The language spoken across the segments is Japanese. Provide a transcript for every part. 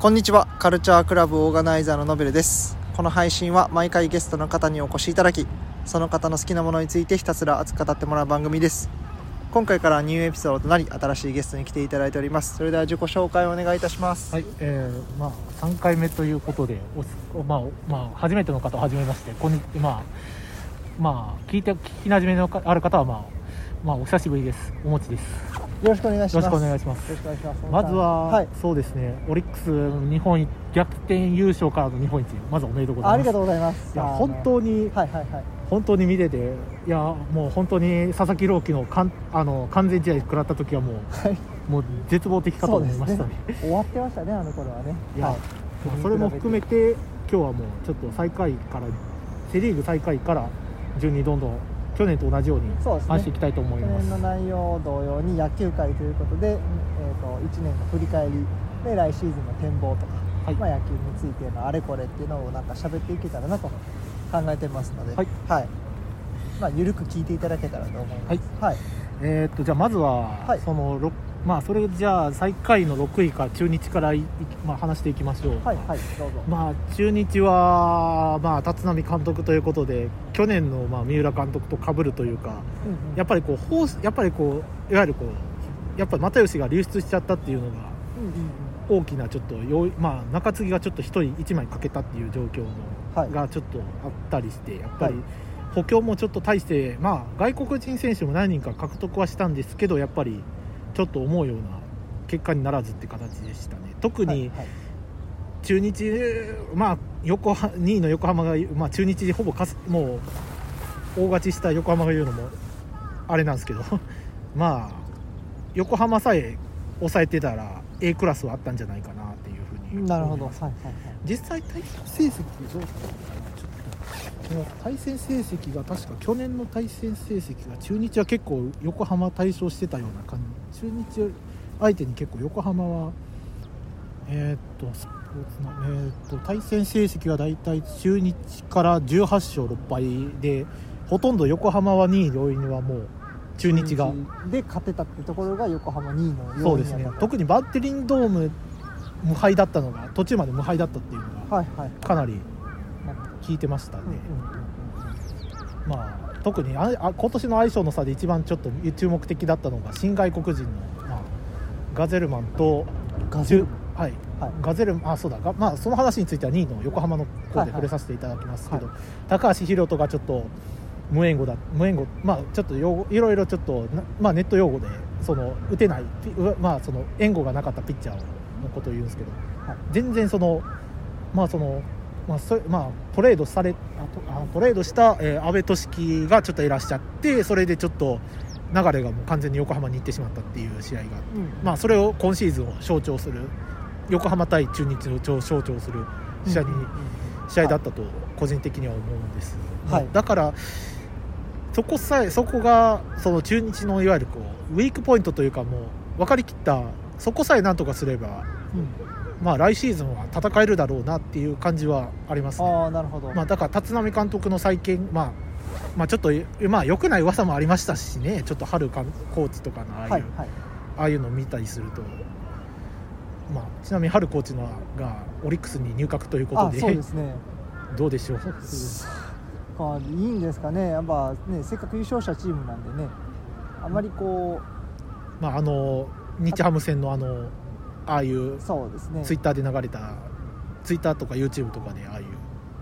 こんにちは。カルチャークラブオーガナイザーのノベルです。この配信は毎回ゲストの方にお越しいただきその方の好きなものについてひたすら熱く語ってもらう番組です。今回からニューエピソードとなり新しいゲストに来ていただいております。それでは自己紹介をお願いいたします。はい、えー、まあ三回目ということで、おまあまあ初めての方はじめまして、こんにまあまあ聞いて聞き馴染みのある方はまあまあお久しぶりです。おもちです。よろしくお願いします。よろしくお願いします。まずは、はい。そうですね、オリックス日本一逆転優勝からの日本一、まずおめでとうございます。ありがとうございます。いや本当にはいはいはい。本当に見てて、いやもう本当に佐々木朗希のかんあの完全試合食らった時はもうはい。もう絶望的かと思いましたね。終わってましたねあの頃はね。いやはい。まあそれも含めて今日はもうちょっと最下位からセ・リーグ最下位から順にどんどん去年と同じようにそうですね。話していきたいと思います。去年の内容同様に野球界ということで、えー、と1年の振り返りで来シーズンの展望とか、はい。まあ、野球についてのあれこれっていうのをなんか喋っていけたらなと考えてますので、はい。まあ、緩く聞いていただけたらと思います。はい、えーっとじゃあまずは、はい。そのろまあそれじゃあ最下位の6位から中日からまあ、話していきましょう、はい、はい、どうぞ。まあ中日はまあ立浪監督ということで去年のまあ三浦監督と被るというかうんうん。やっぱりこうやっぱりこういわゆるこうやっぱり又吉が流出しちゃったっていうのがうんうんうん。大きなちょっとよい、まあ、中継ぎがちょっと1人1枚かけたっていう状況の、はい。がちょっとあったりしてやっぱりはい。補強もちょっと大して、まあ、外国人選手も何人か獲得はしたんですけどやっぱりちょっと思うような結果にならずって形でしたね。特に中日、まあ、横浜2位の横浜が、まあ、中日でほぼかすもう大勝ちした横浜が言うのもあれなんですけど。まあ横浜さえ抑えてたら A クラスはあったんじゃないかなっていうふうになるほど、はいはいはい。実際対戦成績どうですか？対戦成績が確か去年の対戦成績が中日は結構横浜対象してたような感じ。中日相手に結構横浜はえーっとスポーツのえーっと対戦成績は大体中日から18勝6敗でほとんど横浜は2位両位にはもう中日が。で勝てたってところが横浜2位の要そうですね。特にバッテリンドーム無敗だったのが途中まで無敗だったっていうのがはいはいかなりなるほど効いてましたね、うんまあ、特にああ今年の相性の差で一番ちょっと注目的だったのが新外国人の、まあ、ガゼルマンとガゼル？はい、はい。ガゼルあそうだ。が、まあ、その話については2位の横浜の方はいはい。で触れさせていただきますけど、は高橋宏斗がちょっと無援護だ無援護まあちょっと用語いろいろちょっとな、まあ、ネット用語でその打てないまあその援護がなかったピッチャーのことを言うんですけど、はい。全然そのまあそのまあそまあ、トレードされあトレードした、えー阿部俊樹がちょっといらっしゃってそれでちょっと流れがもう完全に横浜に行ってしまったっていう試合がうん。まあ、それを今シーズンを象徴する横浜対中日を象徴する試合に、うんうんうん。試合だったと個人的には思うんです、はい。だからそこさえそこがその中日のいわゆるこうウィークポイントというかもう分かりきったそこさえなんとかすれば、うんまあ、来シーズンは戦えるだろうなっていう感じはありますね、ああなるほど、まあ、だから立浪監督の再建、まあまあ、ちょっと、まあ、良くない噂もありましたしね。ちょっと春かコーチとかのああいう、はいはい。ああいうのを見たりすると、まあ、ちなみに春コーチのがオリックスに入閣ということあでそうですね。どうでしょう？まあいいんですかね。やっぱねせっかく優勝したチームなんでね。あまりこまあ、あの日ハム戦のあのああいううそうですね。ツイッターで流れたツイッターとか YouTube とかでああいう。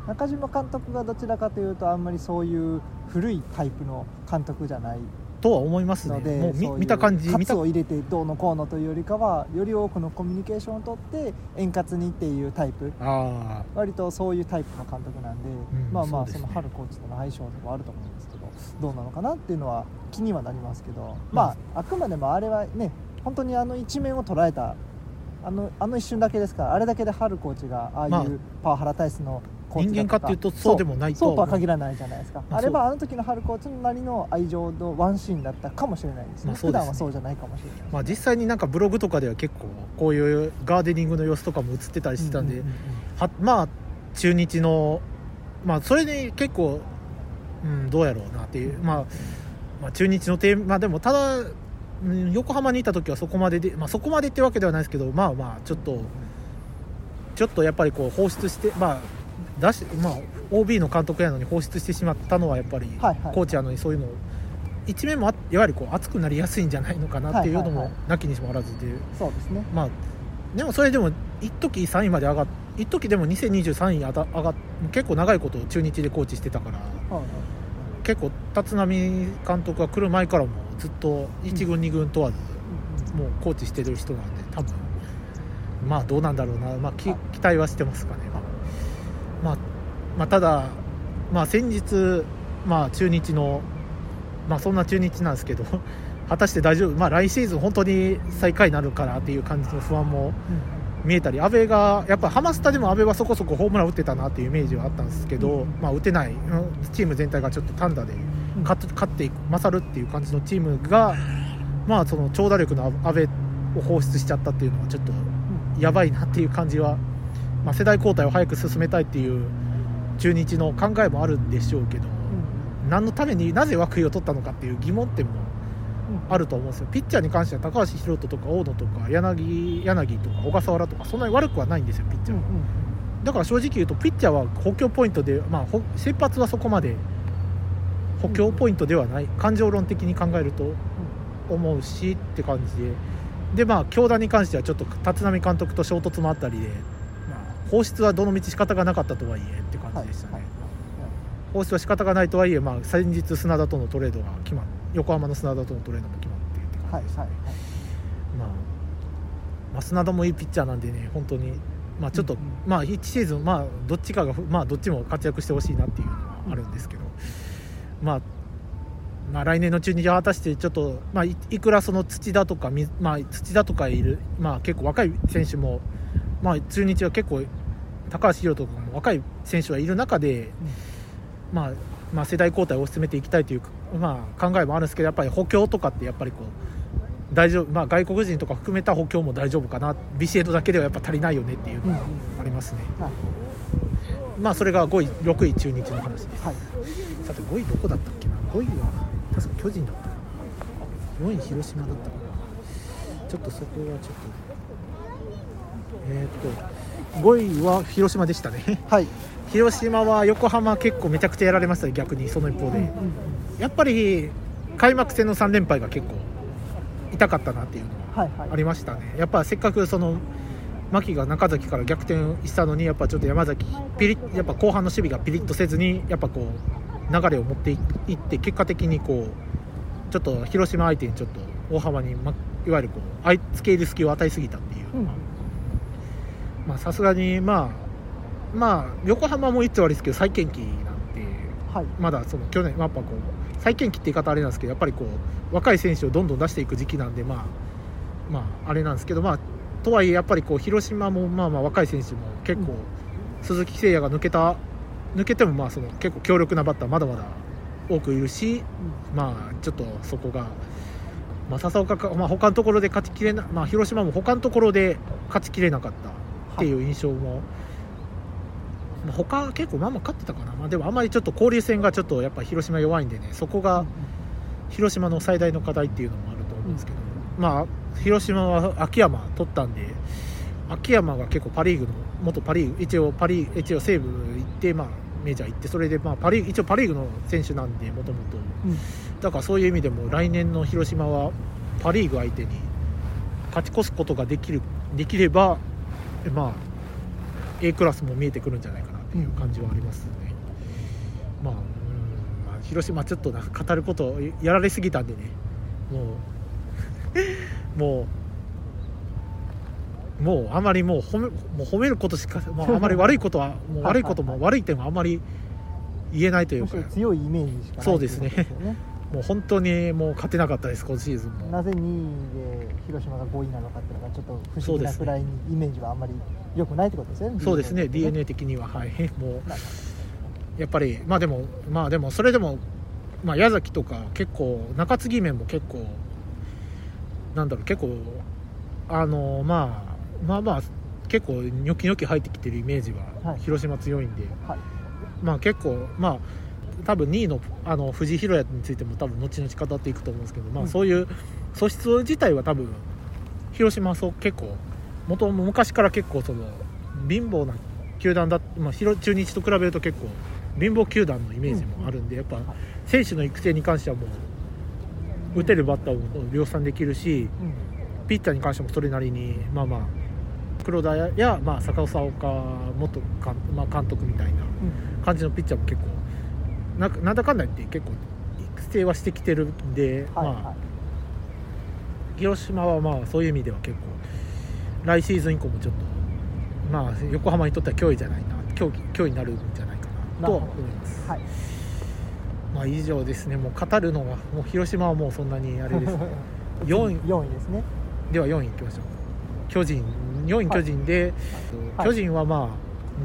中島監督がどちらかというとあんまりそういう古いタイプの監督じゃないとは思いますね。のでもう見見た感じ見た喝を入れてどうのこうのというよりかはより多くのコミュニケーションをとって円滑にっていうタイプ。あ割とそういうタイプの監督なんで、んまあまあその春コーチとの相性とかあると思うんですけどどうなのかなっていうのは気にはなりますけど、まああくまでもあれはね本当にあの一面を捉えたあのあの一瞬だけですからあれだけで春コーチがああいまあうパワハラ体質のコーチだ人間かっていうとそうでもないとそうとは限らないじゃないですか、まああれはあの時の春コーチのなりの愛情のワンシーンだったかもしれないですね,、まあね。普段はそうじゃないかもしれないまあ、実際になんかブログとかでは結構こういうガーデニングの様子とかも映ってたりしてたんで、うううん。はまあ中日のまあそれで結構、うん、どうやろうなっていう、まあ、まあ中日のテーマでもただ、うん横浜にいた時はそこまでで、まあ、そこまでってわけではないですけどまあまあちょっとちょっとやっぱりこう放出してまあ出しまあ OB の監督やのに放出してしまったのはやっぱり、はいはい。コーチやのにそういうのを一面もあいわゆるこう熱くなりやすいんじゃないのかなっていうのもはい。はいはいなきにしもあらずで、そうですね。まあでもそれでも一時3位まで上がっ一時でも2023位あた上がっ結構長いこと中日でコーチしてたからはい。結構立浪監督が来る前からもずっと1軍2軍問わず、もうコーチしてる人なんで多分。まあどうなんだろうな、まあ、期待はしてますかね、まあ、まあただ、まあ、先日、まあ、中日の、まあ、そんな中日なんですけど 果たして大丈夫、まあ、来シーズン本当に最下位になるからっていう感じの不安も見えたり阿部がやっぱハマスタでも阿部はそこそこホームラン打ってたなっていうイメージはあったんですけど、うん。まあ、打てない。うん。チーム全体がちょっと単打でうん勝っ勝っていく勝るっていう感じのチームが、まあ、その長打力の阿部を放出しちゃったっていうのはちょっとやばいなっていう感じは、まあ、世代交代を早く進めたいっていう中日の考えもあるんでしょうけど何のためになぜ涌井を取ったのかっていう疑問点もあると思うんですよ。ピッチャーに関しては高橋宏斗とか大野とか柳柳とか小笠原とかそんなに悪くはないんですよピッチャーは。だから正直言うとピッチャーは補強ポイントで、まあ、ほ先発はそこまで補強ポイントではない。感情論的に考えると思うしって感じで。でまあ京田に関してはちょっと立浪監督と衝突もあったりで、まあ、放出はどのみち仕方がなかったとはいえって感じでしたね、はいはい放出は仕方がないとはいえ、まあ、先日砂田とのトレードが決まっ横浜の砂田とのトレードも決まってって感じですね、はいはいまあ、まあ砂田もいいピッチャーなんでね本当にまあちょっと、うんうん。まあ1シーズンまあどっちかがまあどっちも活躍してほしいなっていうのはあるんですけど、まあまあ来年の中日は果たしてちょっと、まあ、いくらその土田とか、まあ、土田とかいる、まあ、結構若い選手も、まあ、中日は結構高橋宏斗とかも若い選手はいる中で、まあまあ、世代交代を進めていきたいという、まあ、考えもあるんですけどやっぱり補強とかってやっぱりこう大丈夫、まあ、外国人とか含めた補強も大丈夫かな。ビシエドだけではやっぱ足りないよねっていうのがありますね、はいまあそれが5位6位中日の話です。はい。さて5位どこだったっけな？5位は確か巨人だったかな。4位広島だったかな。ちょっとそこはちょっと。えーっと5位は広島でしたね。はい。広島は横浜結構めちゃくちゃやられましたね逆にその一方で、やっぱり開幕戦の3連敗が結構痛かったなっていうのははいはい。ありましたね。やっぱせっかくその牧が中崎から逆転したのにやっぱちょっと山崎ピリッやっぱ後半の守備がピリッとせずにやっぱこう流れを持っていって結果的にこうちょっと広島相手にちょっと大幅に、ま、いわゆるこうあいつけ入る隙を与えすぎたっていう。うん。まあさすがにまあまあ横浜も言って悪いですけど再建期なんではい。まだその去年やっぱこう再建期って言い方あれなんですけどやっぱりこう若い選手をどんどん出していく時期なんでまあまああれなんですけどまあとはいえやっぱりこう広島もまあまあ若い選手も結構、うん。鈴木誠也が抜けた抜けてもまあその結構強力なバッターまだまだ多くいるしまあちょっとそこが。まあ、笹岡か、まあ、他のところで勝ちきれな、まあ、広島も他のところで勝ちきれなかったっていう印象も、まあ、他結構まあまあ勝ってたかな、まあ、でもあんまりちょっと交流戦がちょっとやっぱ広島弱いんでねそこが広島の最大の課題っていうのもあると思うんですけど、まあ広島は秋山取ったんで秋山が結構パ・リーグの元パ・リーグ一応パリ一応西武行って、まあ、メジャー行ってそれでまあパリ一応パ・リーグの選手なんでもともとうん。だからそういう意味でも来年の広島はパ・リーグ相手に勝ち越すことができるできればまあ A クラスも見えてくるんじゃないかなっていう感じはありますね、まあうんまあ広島ちょっとな語ることやられすぎたんでね。もうもうもうあまりもう褒めもう褒めることしかもうあまり悪いことはもう悪いことも悪い点はあまり言えないというか。強いイメージしかないそうですね。もう本当にもう勝てなかったです今シーズンも。なぜ2位で広島が5位なのかっていうのがちょっと不思議なくらいにイメージはあんまり良くないってことですよね。そうですね。DNA DNA 的には。は。い。もうやっぱりまあでもまあでもそれでもまあ矢崎とか結構中継ぎ面も結構なんだろう結構あのまあまあまあ結構ニョキニョキ入ってきてるイメージははい。広島強いんで、はい。まあ結構まあ多分2位のあの藤井宏也についても多分後々語っていくと思うんですけど、まあ、うん。そういう素質自体は多分広島はそう結構元々昔から結構その貧乏な球団だ、まあ、広中日と比べると結構貧乏球団のイメージもあるんで、やっぱ選手の育成に関してはもう打てるバッターを量産できるしうん。ピッチャーに関してもそれなりにまあまあ黒田や、まあ、坂岡元監,、まあ、監督みたいなうん。感じのピッチャーも結構ななんだかんだ言って結構育成はしてきてるんで、はいまあは広島はまあそういう意味では結構来シーズン以降もちょっとまあ横浜にとっては脅威じゃないな脅威脅威になるんじゃないかなとは思います。いはいまあ以上ですね。もう語るのがもう広島はもうそんなにあれです。ね4位。4位ですね。では4位いきましょう。巨人。4位巨人で、はい。巨人はま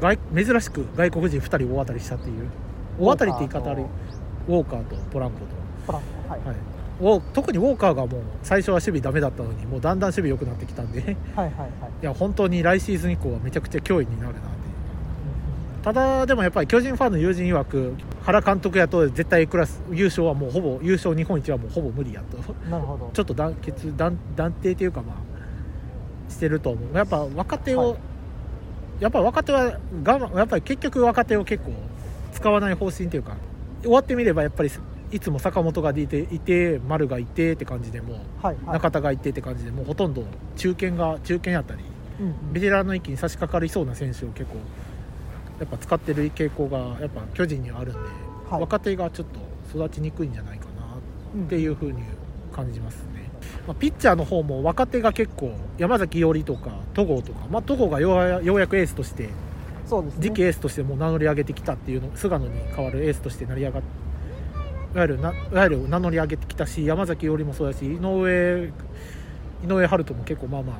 あ外珍しく外国人2人大当たりしたっていう。大当たりって言い方あるウォーカーと。ポランコと。ポランコはい。はい、特にウォーカーがもう最初は守備ダメだったのにもうだんだん守備良くなってきたんで。いはいはい。はいや本当に来シーズン以降はめちゃくちゃ脅威になるなただでもやっぱり巨人ファンの友人曰く原監督やと絶対クラス優勝はもうほぼ優勝日本一はもうほぼ無理やと。なるほど。ちょっと断決断断定というかまあしてると思う。やっぱ若手を、はい。やっぱ若手は我慢やっぱり結局若手を結構使わない方針というか終わってみればやっぱりいつも坂本がいていて丸がいてって感じでもうはいはい。中田がいてって感じでもうほとんど中堅が中堅やったりうんうん。ベテランの域に差し掛かりそうな選手を結構やっぱ使ってる傾向がやっぱ巨人にはあるんで、はい。若手がちょっと育ちにくいんじゃないかなっていうふうに感じますね、まあ、ピッチャーの方も若手が結構山崎伊織とか戸郷とか、まあ、戸郷がようやようやくエースとしてそうですね。次期エースとしてもう名乗り上げてきたっていうの菅野に代わるエースとして成り上がっいわゆるないわゆる名乗り上げてきたし山崎伊織もそうだし井上井上春人も結構まあまあ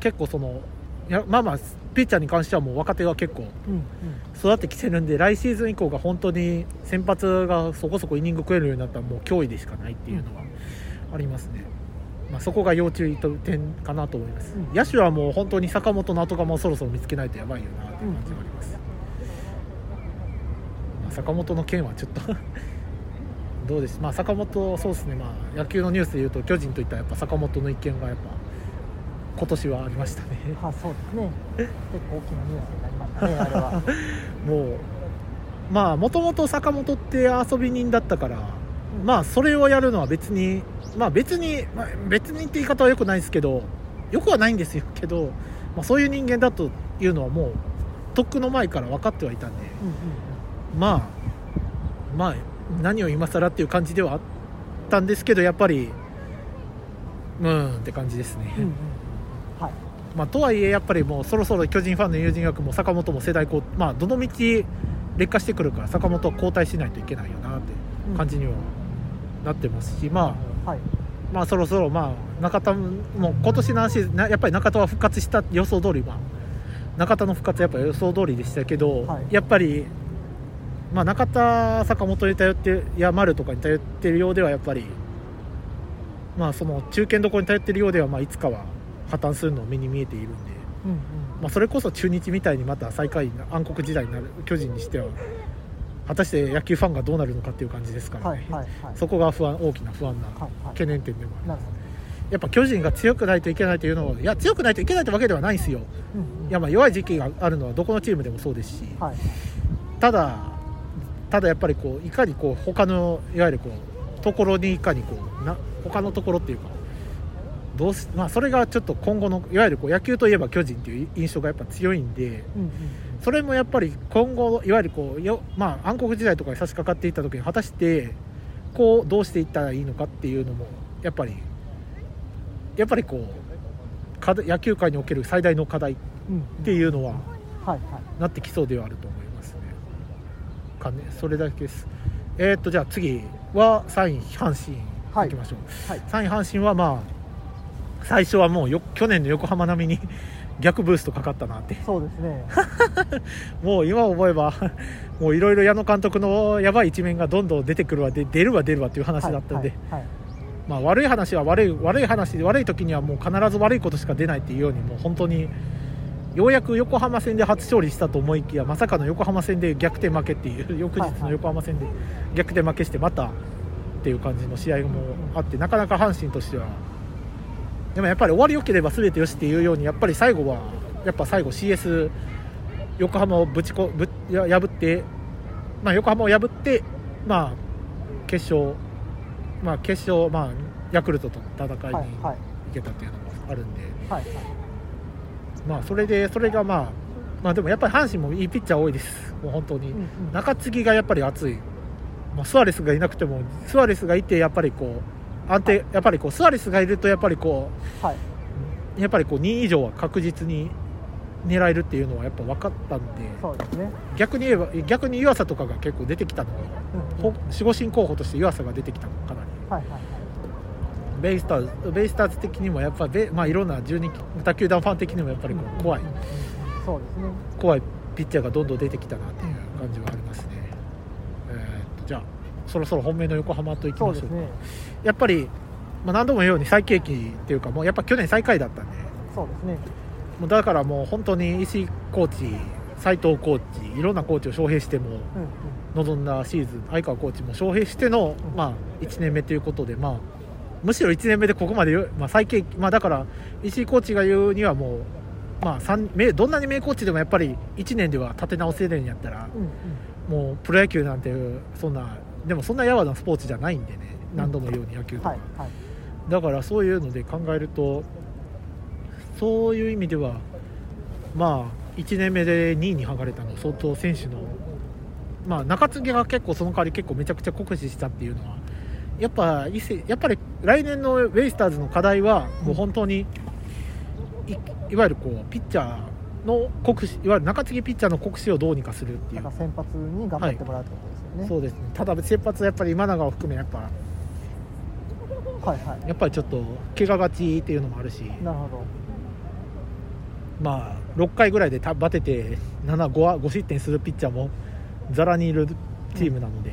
結構そのいやまあまあピッチャーに関してはもう若手が結構うんうん。育ってきてるんで来シーズン以降が本当に先発がそこそこイニング食えるようになったらもう脅威でしかないっていうのはありますね、まあ、そこが要注意と点かなと思います、うん。野手はもう本当に坂本の後釜をそろそろ見つけないとやばいよなっていう感じがあります、まあ、坂本の件はちょっと どうですまあ坂本そうですね。まあ野球のニュースでいうと巨人といったらやっぱ坂本の一件がやっぱ今年はありましたね。はそうですね。結構大きなニュースになりましたねあれは。もうまあもともと坂本って遊び人だったからまあそれをやるのは別にまあ別に、まあ、別にって言い方はよくないですけどよくはないんですよけど、まあ、そういう人間だというのはもうとっくの前から分かってはいたんでうんうんまあまあ何を今更っていう感じではあったんですけどやっぱりうーんって感じですね、うんうん。はいまあ、とはいえやっぱりもうそろそろ巨人ファンの友人枠も坂本も世代交まあどの道劣化してくるから坂本は交代しないといけないよなって感じにはなってますし、まあはいまあそろそろまあ中田も今年の話なやっぱり中田は復活した予想通りまあ中田の復活はやっぱ予想通りでしたけど、はい。やっぱりまあ中田坂本に頼っていや丸とかに頼ってるようではやっぱりまあその中堅どころに頼ってるようではまあいつかは破綻するのを目に見えているんで。うんうん。まあ、それこそ中日みたいにまた最下位な暗黒時代になる巨人にしては果たして野球ファンがどうなるのかっていう感じですから。ね、はいはいはい。そこが不安大きな不安なはいはい。懸念点でもある。なるほやっぱ巨人が強くないといけないというのはいや強くないといけないってわけではないんですよ。どうんうん。いやまあ弱い時期があるのはどこのチームでもそうですし。はい。ただただやっぱりこういかにこう他のいわゆるこうところにいかにこうな他のところっていうかどうしまあそれがちょっと今後のいわゆるこう野球といえば巨人っていう印象がやっぱ強いんでうんうんそれもやっぱり今後いわゆるこうよ、まあ、暗黒時代とかに差し掛かっていった時に果たしてこうどうしていったらいいのかっていうのもやっぱりやっぱりこう野球界における最大の課題っうんていうのははいはいなってきそうではあると思いますね。かねそれだけです。えーっとじゃあ次は3位阪神はいいきましょう。はい3位阪神はまあ最初はもうよ去年の横浜並みに 逆ブーストかかったなって。そうですね。もう今思えばもういろいろ矢野監督のやばい一面がどんどん出てくるわで出るわ出るわっていう話だったんで、はいはいまあ、悪い話は悪い悪い話で悪い時にはもう必ず悪いことしか出ないっていうようにもう本当にようやく横浜戦で初勝利したと思いきやまさかの横浜戦で逆転負けっていう 翌日の横浜戦で逆転負けしてまたっていう感じの試合もあってなかなか阪神としてはでもやっぱり終わりよければ全てよしっていうようにやっぱり最後はやっぱ最後 CS 横浜をぶちこぶや破って、まあ、横浜を破って、まあ、決勝、まあ、決勝、まあ、ヤクルトとの戦いにはいはい。行けたっていうのもあるんで、はい。まあ、それでそれがまあ、まあ、でもやっぱり阪神もいいピッチャー多いです、もう本当に。うんうん。中継ぎがやっぱり熱い、まあ、スアレスがいなくてもスアレスがいてやっぱりこう安定やっぱりこうスアレスがいるとやっぱりこはい、うやっぱりこう2位以上は確実に狙えるっていうのはやっぱ分かったんでそうですね、逆に言えば逆に湯浅とかが結構出てきたのがうん守護神候補として湯浅が出てきたのかなり。はいはいベイスターズベイスターズ的にもやっぱベ、まあ、いろんな12他球団ファン的にもやっぱりこう怖いうんうんうん。そうですね。怖いピッチャーがどんどん出てきたなっていう感じはありますね、えーっとじゃあそろそろ本命の横浜といきましょうかやっぱり、まあ、何度も言うように最景気っていうかもうやっぱ去年最下位だったんで。そうですね。もうだからもう本当に石井コーチ斉藤コーチいろんなコーチを招聘しても臨んだシーズン相川コーチも招聘しての、まあ、1年目ということで、まあ、むしろ1年目でここまでまあ、最景気、まあ、だから石井コーチが言うにはもう、まあ、どんなに名コーチでもやっぱり1年では立て直せるんやったらうんうん。もうプロ野球なんてそんなでもそんなやわなスポーツじゃないんでね何度も言うように野球とか、はいはい。だからそういうので考えるとそういう意味ではまあ1年目で2位に剥がれたの相当選手の、まあ、中継ぎが結構その代わり結構めちゃくちゃ酷使したっていうのはやっぱやっぱり来年のベイスターズの課題はもう本当にいいわゆるこうピッチャーの酷使いわゆる中継ぎピッチャーの酷使をどうにかするっていう。先発に頑張ってもらうってことですよね、そうですね。ただ先発はやっぱり今永を含めやっぱはいはい。やっぱりちょっと怪我がちっていうのもあるし。なるほど。まあ、6回ぐらいでたバテて 7, 5, は5失点するピッチャーもざらにいるチームなので、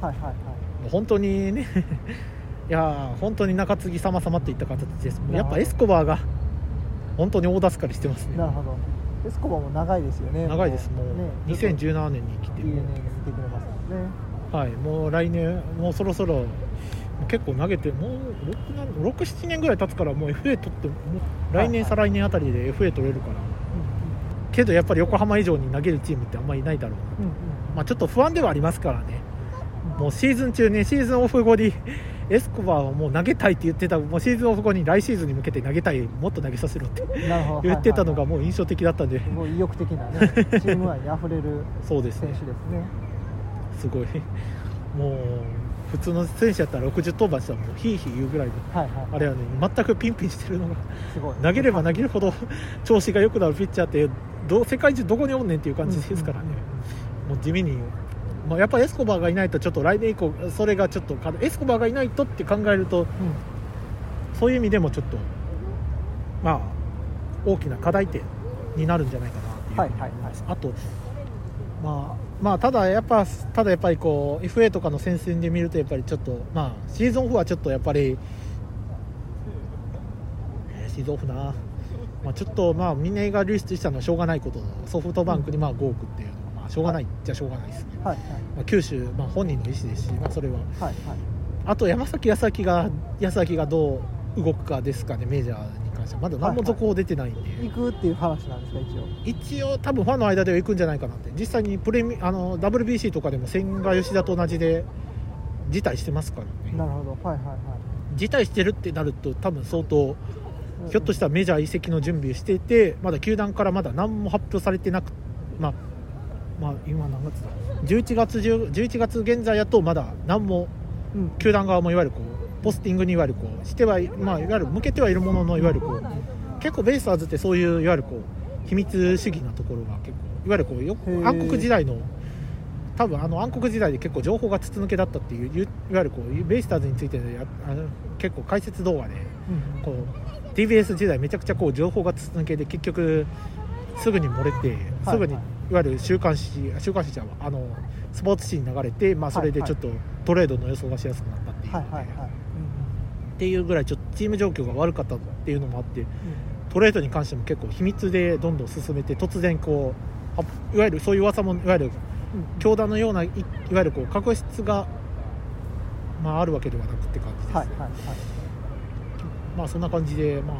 はいはいはい。本当にね いやー本当に中継ぎ様様といった形です。やっぱエスコバーが本当に大助かりしてますね。なるほど。エスコバも長いですよね。長いです。もう、ね2017年に来て DNA 見てくれますね。はい、もう来年もうそろそろ結構投げてもう67年ぐらい経つからもう FA 取ってもう来年、はいはい。再来年あたりで FA 取れるから。けどやっぱり横浜以上に投げるチームってあんまりいないだろう。なうんうん。まあ、ちょっと不安ではありますからね、もうシーズン中ね、シーズンオフ後に、エスコバーはもう投げたいって言ってた、もうシーズンオフ後に来シーズンに向けて投げたい、もっと投げさせろって言ってたのがはいはいもう印象的だったんで、はいすごい。意欲的なね チーム愛にあふれるそうですね。選手、ですね。すごい、もう普通の選手やったら60登板したら、もうひいひい言うぐらいの、はいはい。あれはね、全くピンピンしてるのが、すごい。投げれば投げるほど調子が良くなるピッチャーって、どう世界中どこにおんねんっていう感じですからね。もう地味に、まあ、やっぱエスコバーがいないとちょっと来年以降それがちょっとエスコバーがいないとって考えるとうん。そういう意味でもちょっとまあ大きな課題点になるんじゃないかなっていう。ふうに思います、あとまあまあただやっぱただやっぱりこう FA とかの戦線で見るとやっぱりちょっとまあシーズンオフはちょっとやっぱりえーシーズンオフな。まあ、ちょっとまあ峰が流出したのはしょうがないことソフトバンクにまあ5億っていうのはまあしょうがないじゃしょうがないですね、はいまあ、九州、まあ、本人の意思ですし、まあ、それは。はいはい。あと山崎康明が康明がどう動くかですかねメジャーに関してはまだ何も続報出てないんで、行くっていう話なんですか一応。一応多分ファンの間では行くんじゃないかなって。実際にプレミあの WBC とかでも千賀吉田と同じで辞退してますからね。なるほど。はいはいはい。辞退してるってなると多分相当うん。ひょっとしたらメジャー移籍の準備をしていてまだ球団からまだ何も発表されてなくまあまあ今何月だ？11月10 11月現在やとまだ何もうん。球団側もいわゆるこうポスティングにいわゆるこうしてはいまあいわゆる向けてはいるもののいわゆるこう結構ベイスターズってそういういわゆるこう秘密主義なところが結構いわゆるこうよ暗黒時代の多分あの暗黒時代で結構情報が筒抜けだったっていういいわゆるこうベイスターズについてやあの結構解説動画でうんこう TBS 時代めちゃくちゃこう情報が筒抜けで結局すぐに漏れてすぐにいはいわゆる週刊誌週刊誌じゃんあのスポーツ紙に流れて、まあ、それでちょっとトレードの予想がしやすくなったっていう、はいはいはいっていうぐらいちょっとチーム状況が悪かったっていうのもあってうん。トレードに関しても結構秘密でどんどん進めて突然こうあいわゆるそういう噂もいわゆるうん。教団のようないいわゆるこう確執が、まあ、あるわけではなくって感じです、はいはいはい。まあそんな感じで、まあ、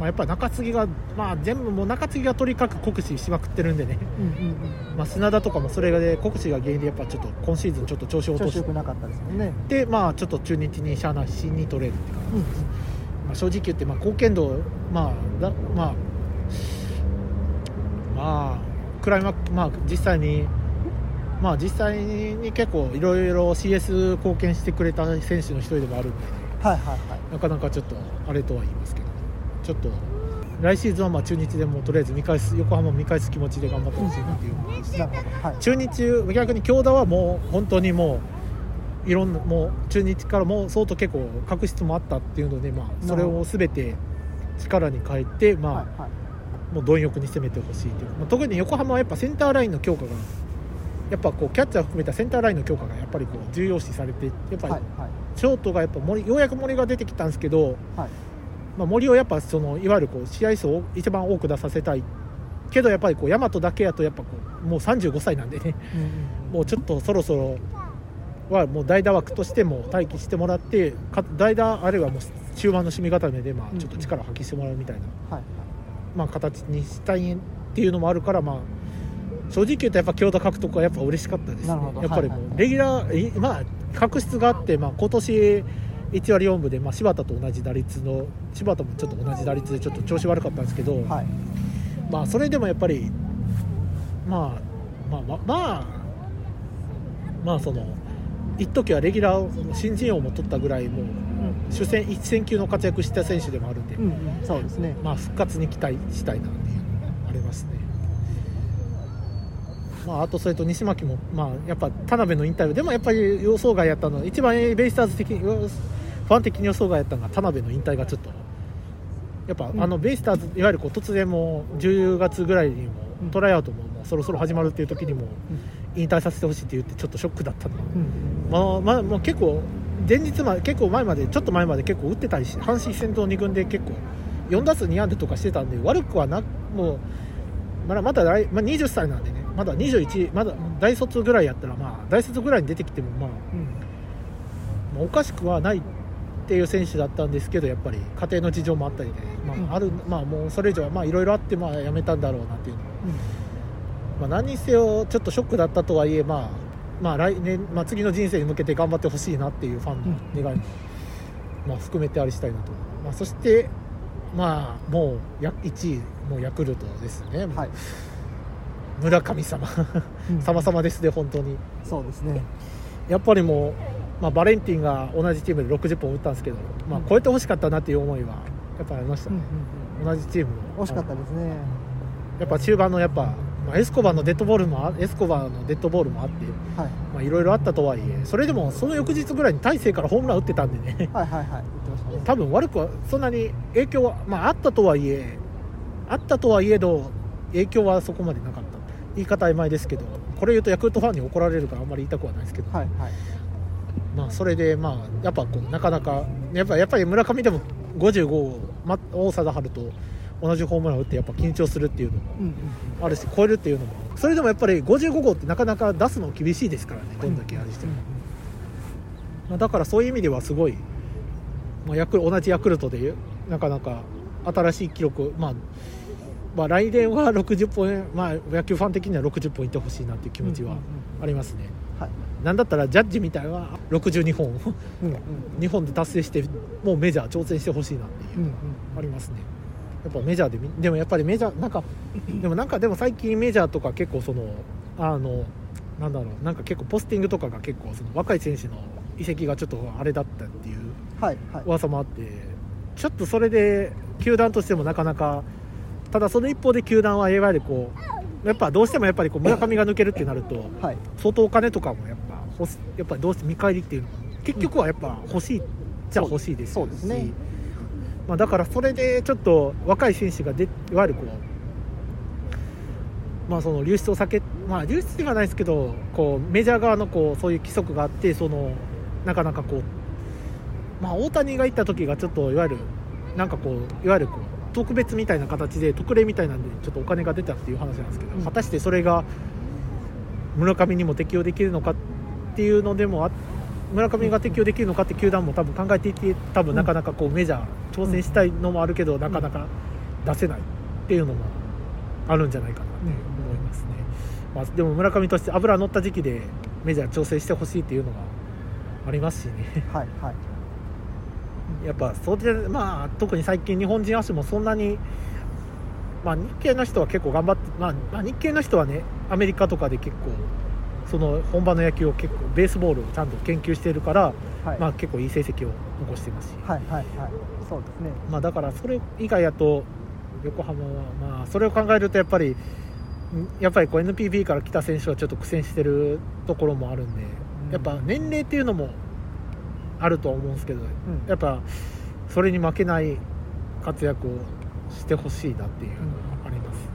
まあ、やっぱ中継ぎが、まあ、全部もう中継ぎがとにかく酷使しまくってるんでね、うんうんうん。まあ、砂田とかもそれで酷使が原因でやっぱちょっと今シーズンちょっと調子を落調とし子良くなかったですもんね。てまあちょっと中日にしゃあなしに取れるって。いうか、うんうん。まあ、正直言ってまあ貢献度まあだまあまあクライマックまあ実際にまあ実際に結構いろいろ CS 貢献してくれた選手の一人でもあるんで、ね、はいはいはい。なかなかちょっとあれとは言いちょっと来シーズンはまあ中日でもとりあえず見返す横浜を見返す気持ちで頑張ってほしいなっていう。思いますはい。中日逆に京田はもう本当にもういろんなもう中日からも相当結構確執もあったっていうので、まあ、それを全て力に変えて、まあはい。はいもう貪欲に攻めてほしいという、まあ、特に横浜はやっぱセンターラインの強化がやっぱこうキャッチャー含めたセンターラインの強化がやっぱりこう重要視されてやっぱりショートがやっぱ森ようやく森が出てきたんですけど、はいまあ、森をやっぱそのいわゆるこう試合数を一番多く出させたい。けどやっぱりこう大和だけやとやっぱこうもう35歳なんでね。うんうんもうちょっとそろそろはもう代打枠としても待機してもらってか代打あるいはもう中盤の締め固めでまあちょっと力を発揮してもらうみたいな、はいまあ、形にしたいっていうのもあるからまあ正直言うとやっぱ京田獲得はやっぱ嬉しかったですね。やっぱりもうレギュラー、いまあ確執があって、まあ、今年1割4分で、まあ、柴田と同じ打率の柴田もちょっと同じ打率でちょっと調子悪かったんですけど、はい。まあそれでもやっぱりまあまあまあまあまあその一時はレギュラー新人王も取ったぐらいもううん。主戦一戦級の活躍した選手でもあるんで、うんうん。そうですね。まあ復活に期待したいなっていうのがありますね。まあ、あとそれと西巻も、まあ、やっぱ田辺の引退でもやっぱり予想外やったの一番ベイスターズ的にファン的に予想外やったのが田辺の引退がちょっと。やっぱ、うん。あのベイスターズいわゆるこう突然もう10月ぐらいにもうん。トライアウトももうそろそろ始まるっていう時にも引退させてほしいって言ってちょっとショックだったの、うまあまあ、もう結構前日まで結構前までちょっと前まで結構打ってたりし阪神戦闘2軍で結構4打数2安打とかしてたんで悪くはなもうまだまだ来、まあ、20歳なんでねまだ21まだ大卒ぐらいやったらまあ大卒ぐらいに出てきてもまあうん。まあおかしくはないっていう選手だったんですけどやっぱり家庭の事情もあったりで、まうん。あ、あるまあもうそれ以上はまあいろいろあってまあ辞めたんだろうなっていうの。はまあ、何にせよちょっとショックだったとはいえ、まあ、まあ来年、まあ、次の人生に向けて頑張ってほしいなっていうファンの願いも、まあ、含めてありしたいなと、まあ、そして、まあ、もうや1位もうヤクルトですね、はい。村神様。うん。様々ですね本当に。そうですね。やっぱりもう、まあ、バレンティンが同じチームで60本打ったんですけど、まあうん、超えてほしかったなっていう思いはやっぱありましたうんねうん、うん。同じチームの。惜しかったですね。やっぱ中盤のやっぱ、まあ、エスコバーのデッドボールもあエスコバーのデッドボールもあってはい。まあいろいろあったとはいえそれでもその翌日ぐらいに大勢からホームラン打ってたんでね。はいはいはい。ね。多分悪くはそんなに影響は、まあ、あったとはいえあったとはいえど影響はそこまでなかった。言い方曖昧ですけどこれ言うとヤクルトファンに怒られるからあんまり言いたくはないですけど、はいはいまあ、それでまあやっぱこうなかなかやっぱやっぱり村上でも55を、ま、王貞治と同じホームラン打ってやっぱ緊張するっていうのもうんうんあるし超えるっていうのも。それでもやっぱり55号ってなかなか出すの厳しいですからねどん。だけあれしても、まあ、だからそういう意味ではすごい、まあ、ヤク同じヤクルトでなかなか新しい記録、まあ、まあ来年は60本、まあ、野球ファン的には60本いってほしいなっていう気持ちはうんうん。ありますね、はいなんだったらジャッジみたいな。62本。うんうん。日本で達成してもうメジャー挑戦してほしいなっていう。うんうん。ありますね。やっぱメジャーでみでもやっぱりメジャーなんかでもなんかでも最近メジャーとか結構そのあのなんだろうなんか結構ポスティングとかが結構その若い選手の移籍がちょっとあれだったっていうはいはい。噂もあってちょっとそれで球団としてもなかなかただその一方で球団はいわゆるこうやっぱどうしてもやっぱりこう村上が抜けるってなるとはい。相当お金とかもやっやっぱりどうして見返りっていうのが結局はやっぱ欲しいじゃ欲しいですし。そうですね。まあ、だからそれでちょっと若い選手がでいわゆるこう、まあ、その流出を避け、まあ、流出ではないですけどこうメジャー側のこうそういう規則があってそのなかなかこう、まあ、大谷が行った時がちょっといわゆるなんかこういわゆるこう特別みたいな形で特例みたいなんでちょっとお金が出たっていう話なんですけど、うん。果たしてそれが村上にも適用できるのかっていうのでもあ村上が適用できるのかって球団も多分考えていて多分なかなかこうメジャー挑戦したいのもあるけど、なかなか出せないっていうのもあるん。じゃないかなって思いますね、まあ、でも村上として油乗った時期でメジャー調整してほしいっていうのがありますしねはいはいやっぱそうでまあ特に最近日本人足もそん。なにまあ日系の人は結構頑張って、まあ、まあ日系の人はねアメリカとかで結構その本場の野球を結構ベースボールをちゃんと研究してるから、はい。まあ結構いい成績を残してますし、はいはいはい。そうですね。まあだからそれ以外やと横浜はまあそれを考えるとやっぱりんやっぱりこう NPB から来た選手はちょっと苦戦してるところもあるんで、うん。やっぱ年齢っていうのもあるとは思うんですけど、うん。やっぱそれに負けない活躍をしてほしいなっていうのがありますね、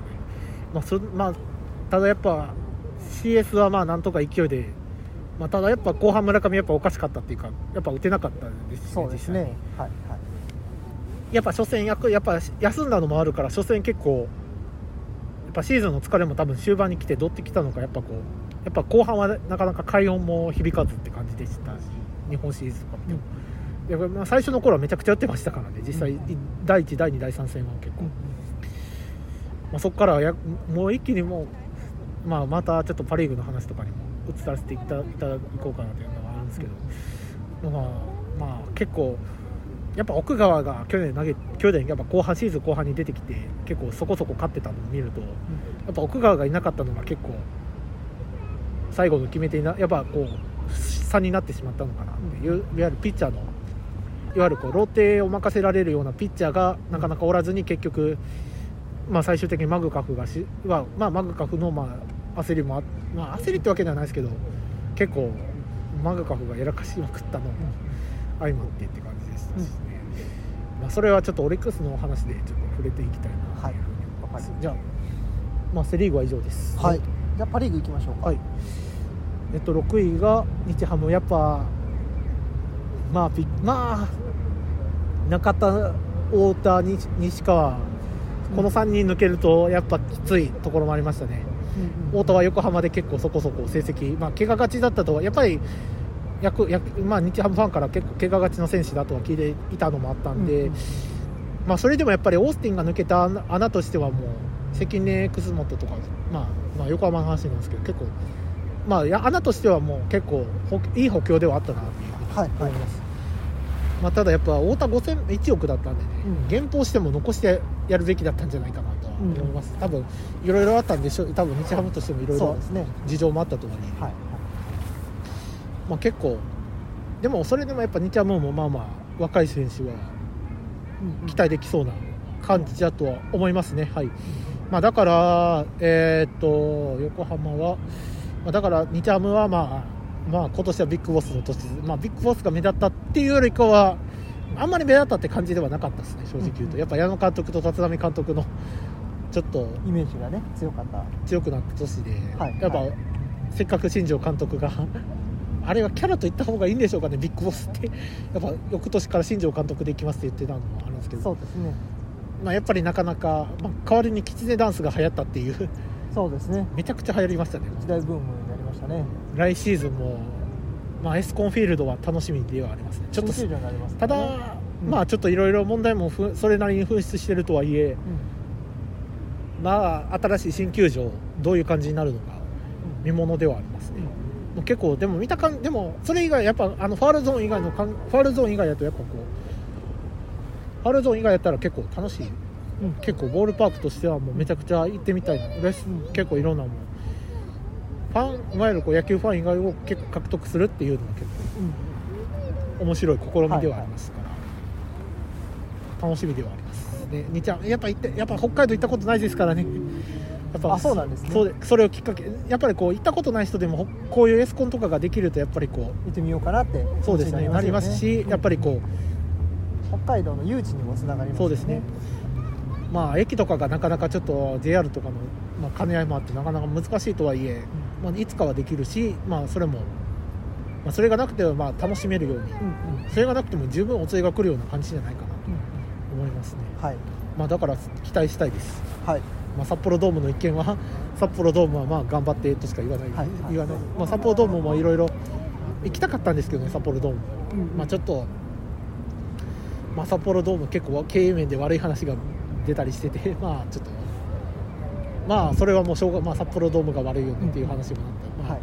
まあそまあ、ただやっぱ CS はまあなんとか勢いで、まあ、ただやっぱ後半村上やっぱおかしかったっていうかやっぱ打てなかったですしそうですね。はいはい。やっぱ初戦やくやっぱ休んだのもあるから初戦結構やっぱシーズンの疲れも多分終盤に来てどってきたのかやっぱこうやっぱ後半はなかなか快音も響かずって感じでした。し日本シリーズとか見ても、いやまあ最初の頃はめちゃくちゃ打ってましたからね。実際、うん。い第1第2第3戦は結構、うんまあ、そこからはやもう一気にもう、まあ、またちょっとパ・リーグの話とかにも移させていただこうかなというのはあるんですけど、まあまあ結構やっぱ奥川が去年投げ去年やっぱ後半シーズン後半に出てきて結構そこそこ勝ってたのを見るとやっぱ奥川がいなかったのが結構最後の決め手なやっぱこう差になってしまったのかなっていう、いわゆるピッチャーのいわゆるこうローテを任せられるようなピッチャーがなかなかおらずに結局、まあ、最終的にマグカフがしは、まあ、マグカフのまあ焦りもあ、まあ、焦りってわけではないですけど結構マグカフがやらかしまくったのも相まってって感じでしたしね、まあ、それはちょっとオリックスのお話でちょっと触れていきたいなというふうに思います、はい。じゃあ、まあ、セ・リーグは以上です。はい。じゃあパ・リーグ行きましょうか。はい。えっと、6位が日ハムやっぱまあびまあ中田太田西西川この3人抜けるとやっぱきついところもありましたね太田は横浜で結構そこそこ成績まあ怪我がちだったとはやっぱり役役まあ日ハムファンから結構怪我がちの選手だとは聞いていたのもあったんで、うんうん。まあ、それでもやっぱりオースティンが抜けた穴穴としてはもう関根、楠本とか、まあ、まあ横浜の話なんですけど結構、まあ、や穴としてはもう結構ほいい補強ではあったなっていうふうにはい思います、まあ、ただやっぱ太田5000 1億だったんでね、うん。減俸しても残してやるべきだったんじゃないかな。とは思います、多分いろいろあったんでしょ多分日ハムとしてもいろいろそうですね。事情もあったと思うんで、はいまあ、結構でもそれでもやっぱ日ハムもまあまあ若い選手は期待できそうな感じだとは思いますね、はい。まあ、だから、えーっと横浜は、まあ、だから日ハムは、まあ、まあ今年はビッグボスの年、まあ、ビッグボスが目立ったっていうよりかはあんまり目立ったって感じではなかったですね正直言うと、やっぱ矢野監督と立浪監督のちょっとイメージがね強かった。強くなった年で、はいやっぱ、はいせっかく新庄監督が あれはキャラと言った方がいいんでしょうかねビッグボスって。やっぱ翌年から新庄監督で行きますって言ってたのもあるんですけど。そうですね。まあ、やっぱりなかなか、まあ、代わりにキツネダンスが流行ったっていう。そうですね。めちゃくちゃ流行りましたね。時代ブームになりましたね。来シーズンも、まあ、エスコンフィールドは楽しみではありますね。ちょっとただ、うん。まあちょっといろいろ問題もふそれなりに噴出してるとはいえまあ新しい新球場どういう感じになるのか見ものではありますね、もう結構でも見た感でもそれ以外やっぱあのファールゾーン以外のかんファールゾーン以外だとやっぱこうファールゾーン以外やったら結構楽しい。うん。結構ボールパークとしてはもうめちゃくちゃ行ってみたいな。うん。結構いろんなもんファンいわゆるこう野球ファン以外を結構獲得するっていうのは結構面白い試みではありますから、楽しみではありますで兄ちゃんやっぱ行ってやっぱ北海道行ったことないですからね。やっぱあそうなんですね。そうでそれをきっかけやっぱりこう行ったことない人でもほこういうエスコンとかができるとやっぱりこ見てみようかなってうそうですねなりますしやっぱりこう北海道の誘致にもつながりますそうですね。まあ駅とかがなかなかちょっと JR とかの、まあ、兼ね合いもあってなかなか難しいとはいえ、まあ、いつかはできるし、まあ、それも、まあ、それがなくてはまあ楽しめるようにうんうん。それがなくても十分お釣りが来るような感じじゃないか思いますね、はい。まあ、だから期待したいです、はい。まあ、札幌ドームの一件は札幌ドームはまあ頑張ってとしか言わない、はい。言わない、まあ、札幌ドームもいろいろ行きたかったんですけどね札幌ドーム、まあ、ちょっと、まあ、札幌ドーム結構経営面で悪い話が出たりしてて まあちょっと。まあそれはもうしょうが、まあ、札幌ドームが悪いよねっていう話もあった、まあはい。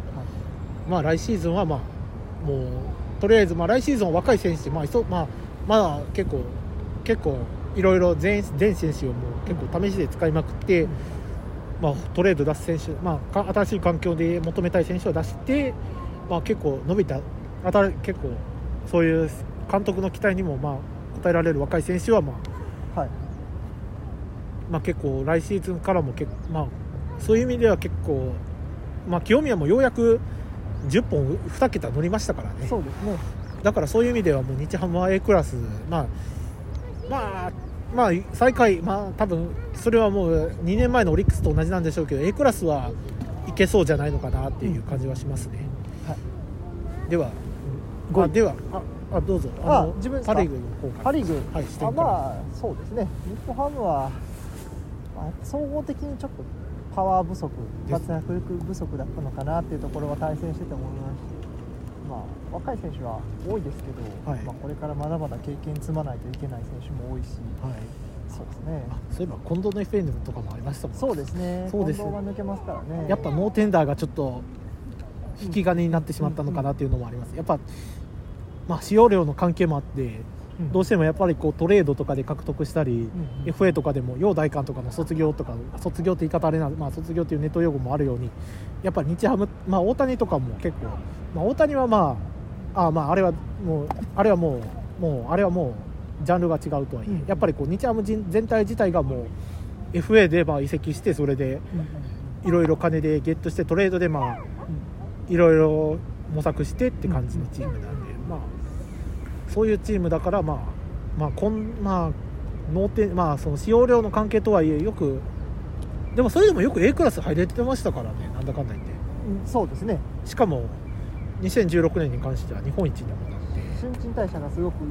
まあ来シーズンはまあもうとりあえずまあ来シーズンは若い選手まあいそまあまあ結構結構いろいろ全全選手をもう結構試しで使いまくって、まあ、トレード出す選手、まあか、新しい環境で求めたい選手を出して、まあ、結構伸びた新結構そういう監督の期待にもまあ応えられる若い選手は、まあはい。まあ、結構来シーズンからも結、まあ、そういう意味では結構、まあ、清宮もようやく10本2桁乗りましたからね。そうですね。だからそういう意味ではもう日ハムは A クラス、まあ、まあ、まあ、最下位、まあ、多分それはもう2年前のオリックスと同じなんでしょうけど、A クラスはいけそうじゃないのかなっていう感じはしますね。はい。では、あではああ、どうぞ、あの自分パ・リーグの方から。パ・リーグ、はい視点からあまあそうですね。日本ハムは、まあ、総合的にちょっとパワー不足活躍力不足だったのかなっていうところは対戦してて思いましたまあ若い選手は多いですけど、はい。まあ、これからまだまだ経験積まないといけない選手も多いしはい、そうですね。あそういえば近藤の FM とかもありましたもんそうですね。そうです。近藤が抜けますからね。やっぱノーテンダーがちょっと引き金になってしまったのかなっていうのもあります、やっぱ、まあ、使用量の関係もあって、うんどうしてもやっぱりこうトレードとかで獲得したり、FA とかでも陽大館とかの卒業とか卒業って言い方あれな、まあ、卒業っていうネット用語もあるようにやっぱり日ハム、まあ、大谷とかも結構、まあ、大谷はまああまああれはもうあれはもうもうあれはもうジャンルが違うとはいえ、うん。やっぱりこう日ハム人全体自体がもう FA でまあ移籍してそれでうん。いろいろ金でゲットしてトレードでまあいろいろ模索してって感じのチームな。んそういうチームだから、まあまあこんまあ、脳天まあその使用量の関係とはいえよくでもそれでもよく A クラス入れてましたからねなんだかんだ言って。うんそうですね。しかも2016年に関しては日本一にもなって、新陳代謝がすごくいい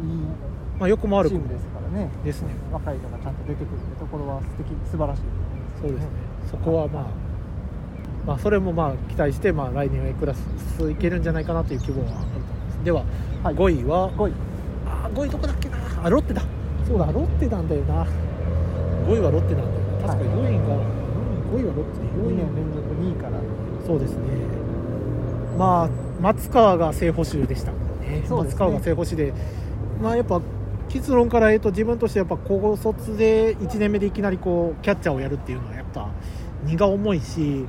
まあ、よくも悪くも。チームですからね。ですね。若いのがちゃんと出てくるってところは素敵素晴らしいそうですね。そこはまあまあそれもまあ期待して、まあ、来年は A クラスいけるんじゃないかなという希望はあると思います。では、はい。5位は？5位。あ5位どこだっけな。あロッテだ。そうだロッテなんだよな。5位はロッテなんだよな。確かに4位が、5位はロッテ。で2 4位年連続2位から。そうですね。まあ松川が正捕手でしたね。ね。松川が正捕手で。まあやっぱ結論から言うと自分としてやっぱ高卒で1年目でいきなりこうキャッチャーをやるっていうのはやっぱ荷が重いし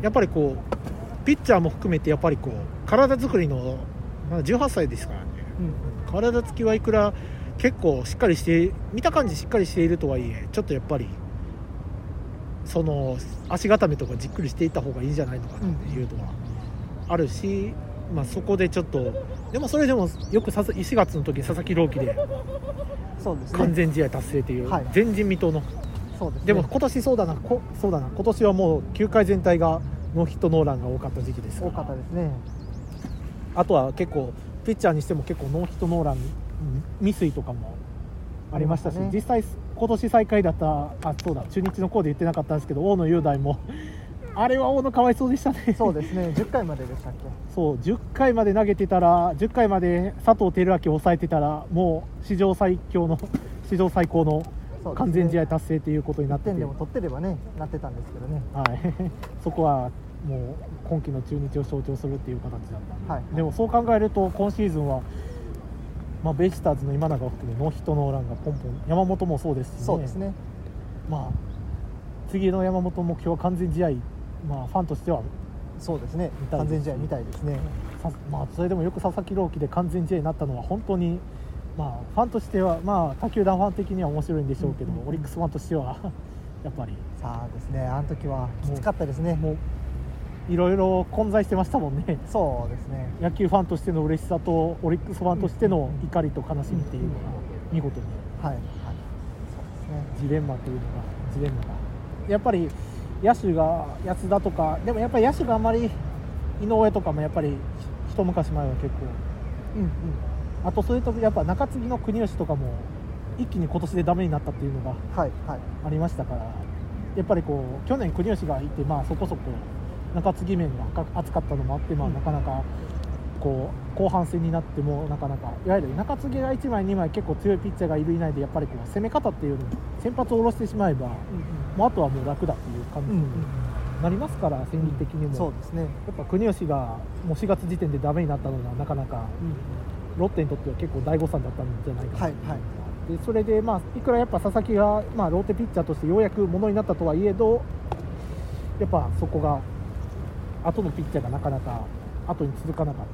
やっぱりこうピッチャーも含めてやっぱりこう体作りのまだ18歳ですからね。うん体つきはいくら結構しっかりして見た感じしっかりしているとはいえちょっとやっぱりその足固めとかじっくりしていった方がいいんじゃないのかなっていうのはあるし、まあ、そこでちょっとでもそれでもよくさ4月の時佐々木朗希で完全試合達成というはい。前人未到の、そうですね。でも今年そうだなこそうだな今年はもう球界全体がノーヒットノーランが多かった時期ですか多らかったですね。あとは結構ピッチャーにしても結構ノーヒットノーラン未遂とかもありましたしね。実際今年最下位だったあそうだ中日のコーで言ってなかったんですけど大野雄大もあれは大野かわいそうでしたね。そうですね。10回まででしたっけ？そう10回まで投げてたら10回まで佐藤輝明を抑えてたらもう史上最強の史上最高の完全試合達成ということにな1ってて、点でも取ってればねなってたんですけどね。はい、そこはもう今季の中日を象徴するっていう形だったんで、はい。でもそう考えると今シーズンは、まあ、ベイスターズの今永を含めノーヒットノーランがポンポン山本もそうですし、ね、そうですね。まあ、次の山本目標は完全試合、まあ、ファンとしてはそうですね。完全試合みたいですね。さまあ、それでもよく佐々木朗希で完全試合になったのは本当に、まあ、ファンとしては、まあ、他球団ファン的には面白いんでしょうけど、うんうんうん。オリックスファンとしてはやっぱり。さあですね。あの時はきつかったですね。もういろいろ混在してましたもんね。そうですね。野球ファンとしての嬉しさとオリックスファンとしての怒りと悲しみっていうのが見事に。はい。はい。そうですね。ジレンマというのがジレンマがやっぱり野手が安田とかでもやっぱり野手があまり井上とかもやっぱり一昔前は結構。うんうん。あとそれとやっぱ中継ぎの国吉とかも一気に今年でダメになったっていうのがはいはい。ありましたから。やっぱりこう去年国吉がいてまあそこそこ中継ぎ面が厚かったのもあって、まあ、うんなかなかこう後半戦になってもなかなかいわゆる中継ぎが1枚2枚結構強いピッチャーがいるいないでやっぱりこう攻め方っていうのに先発を下ろしてしまえば、もうあとはもう楽だっていう感じになりますから、戦力的にも、そうですねやっぱ国吉がもう4月時点でダメになったのがなかなかロッテにとっては結構大誤算だったんじゃないかな、はいはい。でそれで、まあ、いくらやっぱ佐々木が、まあ、ローテピッチャーとしてようやくものになったとはいえどやっぱそこが後のピッチャーがなかなか後に続かなかっ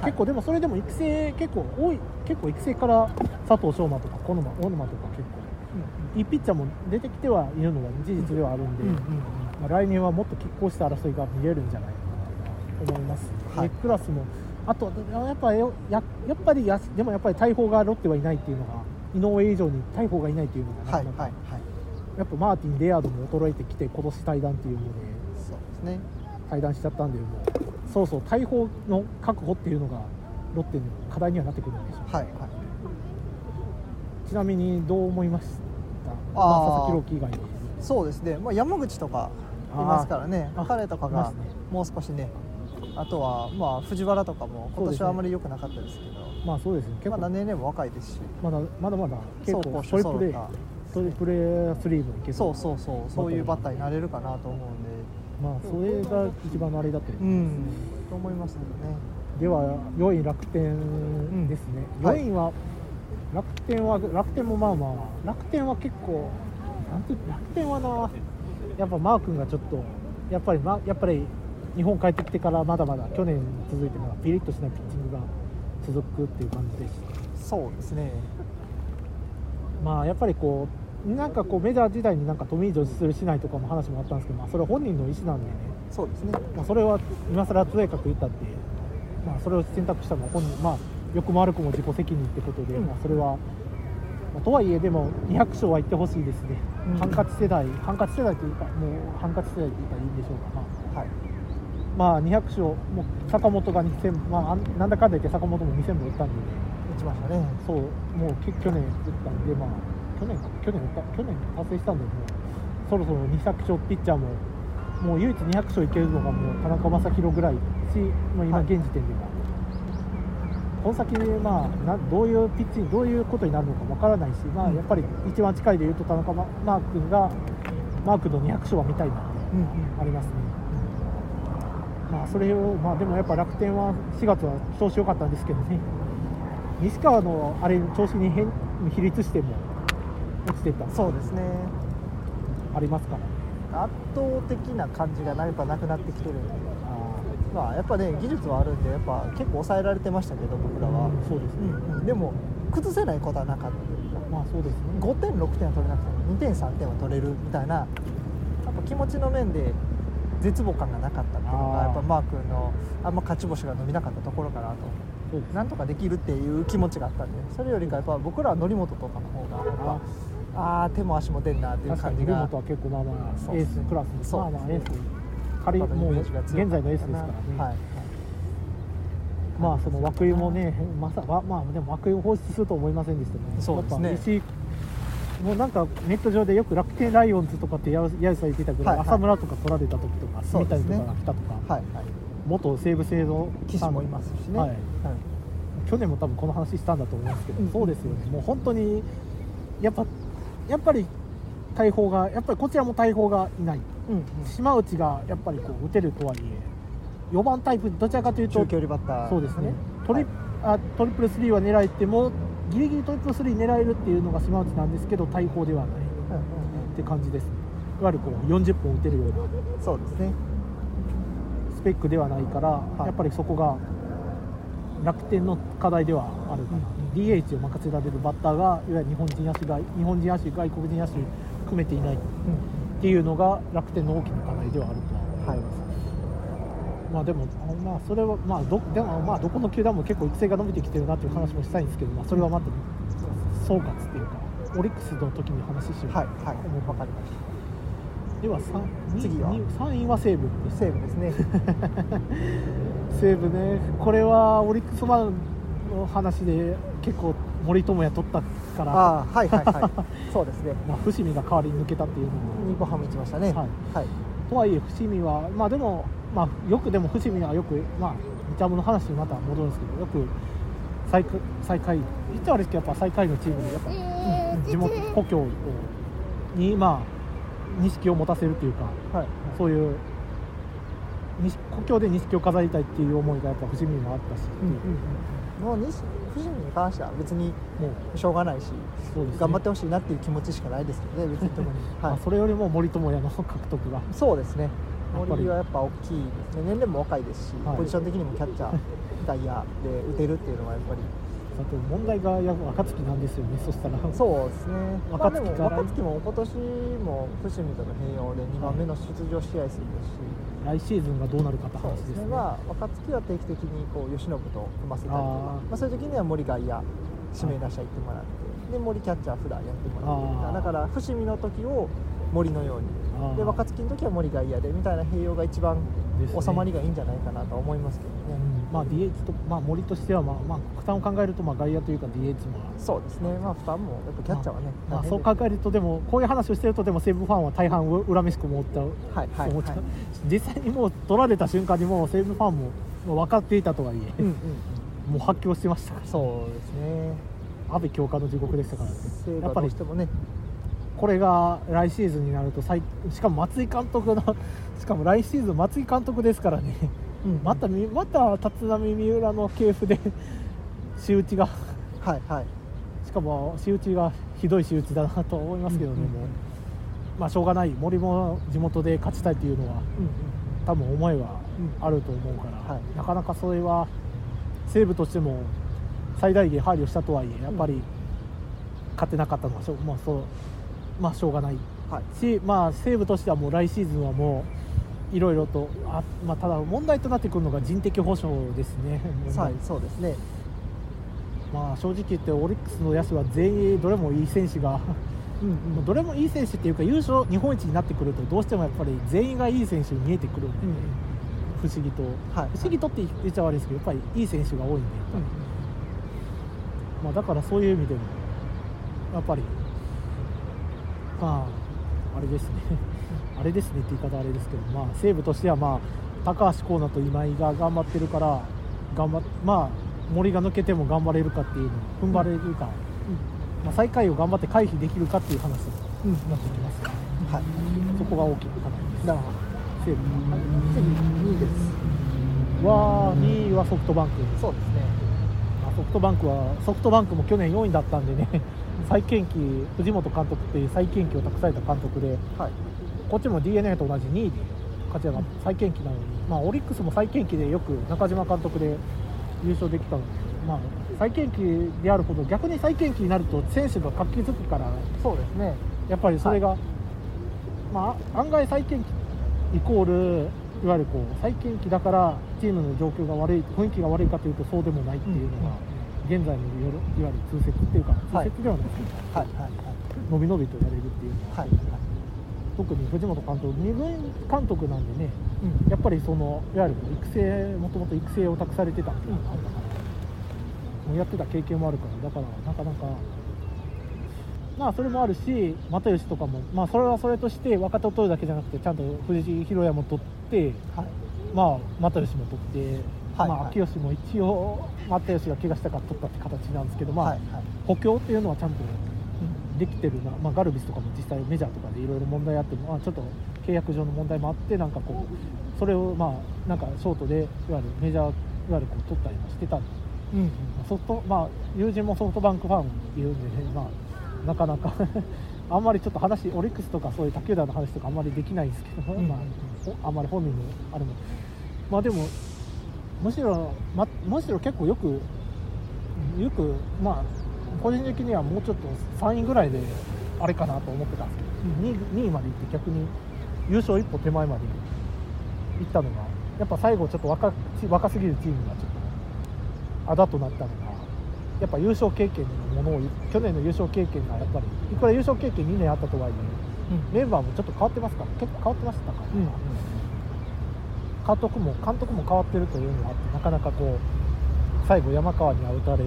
た、い。結構でもそれでも育成結構多い結構育成から佐藤翔馬とか小沼小沼とか結構いいピッチャーも出てきてはいるのが事実ではあるんで、うんうんまあ、来年はもっと拮抗した争いが見れるんじゃないかなと思います、はい。でクラスもあとやっぱよややっぱりやでもやっぱり大砲がロッテはいないっていうのが井上以上に大砲がいないっていうのがなかなか、はいはいはい。やっぱマーティンレアードも衰えてきて今年対談っていうので。そうですね対談しちゃったんでもうそうそう大砲の確保っていうのがロッテの課題にはなってくるんでしょうはいはい。ちなみにどう思いました？まあ、あー佐々木朗希以外にそうですね、まあ、山口とかいますからね。あー彼とかがもう少しね。あとはまあ藤原とかも今年はあまり良くなかったですけど。まあそうですね。結構まだ年齢も若いですし。まだまだまだ結構走トリプレ攻守揃っトリプレスリーブいけたそうそうそう。そういうバッターになれるかなと思うんでまあそれが一番のあれだと思います。ね、と思いますけどね。では4位楽天ですね、うん。はい4位は楽天は楽天もまあまあ楽天は結構なんて楽天はなやっぱマー君がちょっとやっぱり、ま、やっぱり日本帰ってきてからまだまだ去年続いてまだピリッとしないピッチングが続くっていう感じでした。そうですね。まあやっぱりこうなんかこうメジャー時代になんかトミー・ジョージするしないとかも話もあったんですけど、まあ、それは本人の意思なんでね。そうですね。まあ、それは今更とやかく言ったって、まあ、それを選択したのは本人、まあ、良くも悪くも自己責任ってことで、うん。まあ、それは、まあとはいえでも200勝は行ってほしいですね、うん。ハンカチ世代ハンカチ世代というかもうハンカチ世代というかいいんでしょうか、まはい。あ、まあ200勝もう坂本が2000、まあなんだかんだ言って坂本も2000本打ったんで、打ちましたね。そうもうき去年打ったんで、まあ、去年か去年去年達成したんでもう。そろそろ200勝ピッチャーももう唯一200勝いけるのがもう田中将大ぐらいし、まあ、今はい。現時点では、この先、まあ、などういうピッチにどういうことになるのかわからないし、まあ、うん。やっぱり一番近いでいうと田中ママー君がマー君の200勝は見たいなってうんうん。ありますね。まあそれをまあでもやっぱ楽天は4月は調子良かったんですけどね。西川のあれ調子に変比率しても落ちてた。そうですね。ありますか？圧倒的な感じがやっぱなくなってきてる。んでまあやっぱね技術はあるんでやっぱ結構抑えられてましたけど僕らは、うんそうですね、うん。うんでも崩せないことはなかった。まあそうですね。5点6点は取れなくても2点3点は取れるみたいなやっぱ気持ちの面で絶望感がなかったっていうのがやっぱマー君のあんま勝ち星が伸びなかったところかなと。なんとかできるっていう気持ちがあったんでそれよりかやっぱ僕らは則本とかの方がやっぱああー手も足も出んなっていう感じが。森本は結構まあまあエースクラスそう。まあまあエース。仮もう現在のエースですからね、はい。まあその涌井もねまさかまあでも涌井を放出すると思いませんでしたね。そうですね。やっぱもうなんかネット上でよく楽天ライオンズとかってややゆされてたぐらい、浅村とか取られた時とか住そうですね。谷とかが来たとか、はいはい。元西武製の騎士もいますしね、はいはい。去年も多分この話したんだと思いますけど、うん。そうですよね。もう本当にやっぱやっぱり大砲がやっぱりこちらも大砲がいない。うんうん。島内がやっぱりこう打てるとはいえ4番タイプどちらかというと中距離バッター。そうですね、トリはいあトリプルスリーは狙えてもギリギリトリプルスリー狙えるっていうのが島内なんですけど大砲ではない。うんうんって感じです。ねいわゆるこう40本打てるような。うんそうですね。スペックではないから、い。やっぱりそこが楽天の課題ではあるかな、DH を任せられるバッターがいわゆる日本人野手が日本人野手外国人野手含めていないっていうのが楽天の大きな課題ではあるとは思います、まあでもあまあそれはまあどでもまあどこの球団も結構育成が伸びてきてるなっていう話もしたいんですけど、まあ、それはまた総括っていうかオリックスの時に話しようはいはいわかりまし。では3次は3位は西武。西武ですね。西武ね。これはオリックスマンの話で結構森友哉取ったから。ああはいはいはい。そうですね。まあ、伏見が代わりに抜けたっていうのも。日本ハム行きましたねはい。はい。とはいえ伏見はまあでもまあよくでも伏見はよくまあ日ハムの話にまた戻るんですけどよく最下最下位言っちゃ悪いですけどやっぱ最下位のチームでやっぱ、うん地元故郷をにまあ錦を持たせるというかはい。そういう西故郷で錦を飾りたいっていう思いがやっぱ伏見にもあったし、うんうんうん、もう西富士見に関しては別にもうしょうがないし、ね。頑張ってほしいなっていう気持ちしかないですけどね別に特に、はい。まあ、それよりも森友哉の獲得が。そうですね。森はやっぱ大きいですね。年齢も若いですし、はい。ポジション的にもキャッチャー外野で打てるっていうのはやっぱりあと問題がや暁なんですよねそしたら。そうですね。まあでも若月から。若月も今年も伏見との併用で2番目の出場試合数ですし、来シーズンがどうなるかって話ですね。ですね。まあ若月は定期的にこう吉信と組ませたりとか。まあ、そういう時には森外野指名打者行ってもらって、で森キャッチャー普段やってもらってみたいあー。なだから伏見の時を森のように。で若月の時は森外野でみたいな併用が一番収まりがいいんじゃないかなとは思いますけどね、うんまあ DH と、まあ、森としては、まあまあ、負担を考えるとまあ外野というか DH も。そうですね。まあ負担もやっぱキャッチャーはね、まあ、大変そう考えるとでもこういう話をしてるとでも西武ファンは大半恨めしく思った、はいはいはい。実際にもう取られた瞬間にもう西武ファンももう分かっていたとはいえ、うんうんもう発狂してましたそうですね。阿部強化の地獄でしたからね。やっぱりしてもねこれが来シーズンになると最しかも松井監督のしかも来シーズン松井監督ですからねまたみまた立浪三浦の系譜で 仕打ちが。はいはい。しかも仕打ちがひどい仕打ちだなと思いますけどね、うんうんうん。もう。まあしょうがない。森も地元で勝ちたいというのはうんうん。多分思いはうん。あると思うから、はい。なかなかそれは西武としても最大限配慮したとはいえやっぱり勝てなかったのはしょ,、まあ、そうまあ、しょうがない。はい。し、まあ、西武としてはもう来シーズンはもういろいろとあ、まあ、ただ問題となってくるのが人的保障ですね。はいそうですね。まあ、正直言ってオリックスの野手は全員どれもいい選手が うんまあどれもいい選手っていうか優勝日本一になってくるとどうしてもやっぱり全員がいい選手に見えてくるんで、うん。不思議と、はい。不思議とって言っちゃ悪いですけどやっぱりいい選手が多いんで、うん。まあ、だからそういう意味でもやっぱりまああれですねあれですねって言い方あれですけど、まあ、西武としては、まあ、高橋光成と今井が頑張ってるから頑張まあ森が抜けても頑張れるかっていうの踏ん張れるか、まあ、最下位を頑張って回避できるかっていう話になってきますから、はいそこが大きな課題ですなるほど西武次2位ですは2位はソフトバンクそうですねまあソフトバンクはソフトバンクも去年4位だったんでね再建期藤本監督っていう再建期を託された監督ではいこっちも d n a と同じ2位で勝ち上がって再建期なのに、まあ、オリックスも再建期でよく中島監督で優勝できたので、まあ、再建期であるほど逆に再建期になると選手が活気づくからそうですね。やっぱりそれが、まあ、案外再建期イコールいわゆるこう再建期だからチームの状況が悪い雰囲気が悪いかというとそうでもないっていうのが、現在のいわゆる通説っていうかはい通説ではないですけど、はいはい伸び伸びとやれるっていうのは、はい特に藤本監督二軍監督なんでねうんやっぱりそのいわゆる育成もともと育成を託されてたっていうのがあったから、もうやってた経験もあるからだからなかなかまあそれもあるし又吉とかもまあそれはそれとして若手を取るだけじゃなくてちゃんと藤井宏也も取ってはい。まあ又吉も取って、まあはい。はい秋吉も一応又吉が怪我したから取ったって形なんですけどまあ、はいはい。補強っていうのはちゃんとできてるな、まあ、ガルビスとかも実際メジャーとかでいろいろ問題あっても、まあ、ちょっと契約上の問題もあってなんかこうそれをまあなんかショートでいわゆるメジャーいわゆるこう取ったりもしてたんで、うんうん。まあソフトまあ友人もソフトバンクファンいるんでね、まあ、なかなか あんまりちょっと話オリックスとかそういう他球団の話とかあんまりできないんですけど、うんまあ、おあんまり本人のあれも。まあでもむしろ、ま、むしろ結構よくよくまあ個人的にはもうちょっと3位ぐらいであれかなと思ってたんですけど、2, 位まで行って逆に優勝一歩手前まで行ったのがやっぱ最後ちょっと若若すぎるチームがちょっとあだとなったのがやっぱ優勝経験のものを去年の優勝経験がやっぱりいくら優勝経験2年あったとはいえメンバーもちょっと変わってますから結構変わってましたから、うん監督も監督も変わってるというのがあってなかなかこう最後山川にアウターで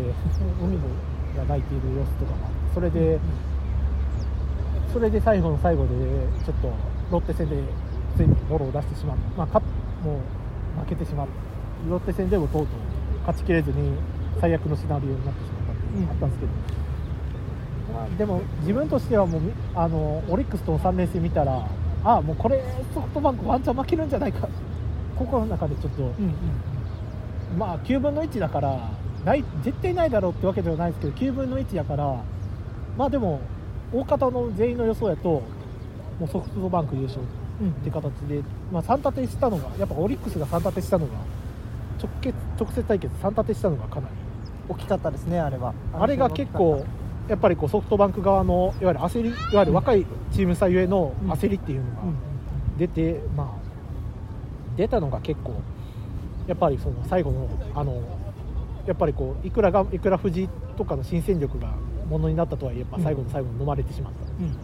海のが泣いている様子とかもあってそれで、それで最後の最後でちょっとロッテ戦でついにボロを出してしまって、まあ、かもう負けてしまっロッテ戦でもとうとう勝ちきれずに最悪のシナリオになってしまったっていうのがあったんですけど、まあ、でも自分としてはもうみあのオリックスとの3連戦見たらあもうこれソフトバンクワンチャン負けるんじゃないか。心の中でちょっと、うんうん。まあ9分の1だからない絶対ないだろうってわけではないですけど9分の1だからまあでも大方の全員の予想やともうソフトバンク優勝うんって形で、まあ、3立てしたのがやっぱオリックスが3立てしたのが直結直接対決3立てしたのがかなり大きかったですねあれは。あれが結構やっぱりこうソフトバンク側のいわゆる焦りいわゆる若いチームさゆえの焦りっていうのがうんうん。出て、まあ出たのが結構やっぱりその最後のあのやっぱりこういくらがいくら藤井とかの新戦力がものになったとはいえやっぱ最後の最後に飲まれてしまった、うんうん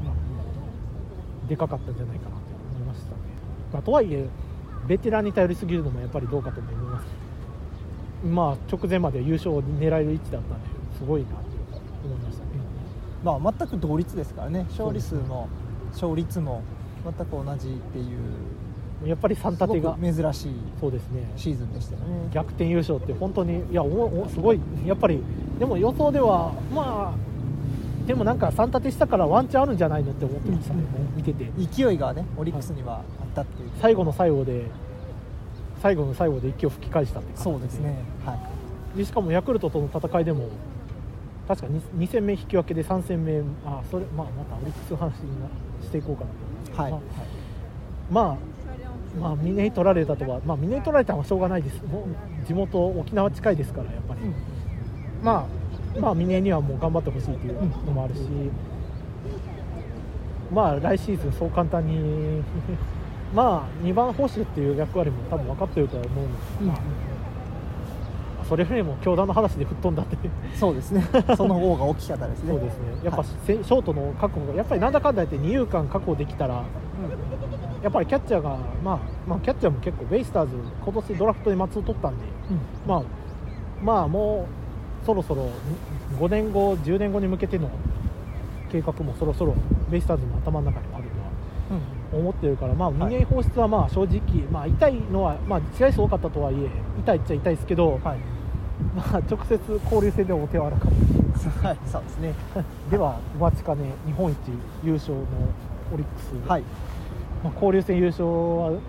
でかかったんじゃないかなと思いましたね、まあ、とはいえベテランに頼りすぎるのもやっぱりどうかと思います。まあ直前まで優勝を狙える位置だったんですごいなと思いましたね、まあ全く同率ですからね。勝利数も勝率も全く同じっていうやっぱり3すご立てがく珍しいそうですね。シーズンでしたよね。逆転優勝って本当にいやおおすごい。やっぱりでも予想ではまあでもなんか3立てしたからワンチャンあるんじゃないのって思ってましたね、うん見てて。勢いがねオリックスにはあったっていう。最後の最後で最後の最後で息を吹き返したって感じそうですね。はい。でしかもヤクルトとの戦いでも確か 2, 戦目引き分けで3戦目あそれ、まあ、またオリックスの話になしていこうかなと思います。はい、まあまあまあ、峰に取られたとは、まあ、峰に取られたのはしょうがないです、もう地元、沖縄近いですから、やっぱり、うん。まあ、まあ、峰にはもう頑張ってほしいというのもあるし、まあ、来シーズン、そう簡単に、まあ、2番捕手っていう役割も多分分かってるとは思うので、うん。まあ、それよりも教団の話で吹っ飛んだって。そうですね。その方が大きかったですね。そうですね。やっぱ、はい。せショートの確保がやっぱりなんだかんだ言って二遊間確保できたらやっぱりキャッチャーが、まあ、まあキャッチャーも結構ベイスターズ今年ドラフトで松尾取ったんで、うん。まあ、まあもうそろそろ5年後10年後に向けての計画もそろそろベイスターズの頭の中にあるとは思ってるから、まあ、はい。二年放出はまあ正直、まあ、痛いのは、まあ、試合数多かったとはいえ痛いっちゃ痛いですけど、はい、まあ、直接交流戦でもお手柔らかはい、そうですね。ではお待ちかね日本一優勝のオリックス、はいまあ、交流戦優勝は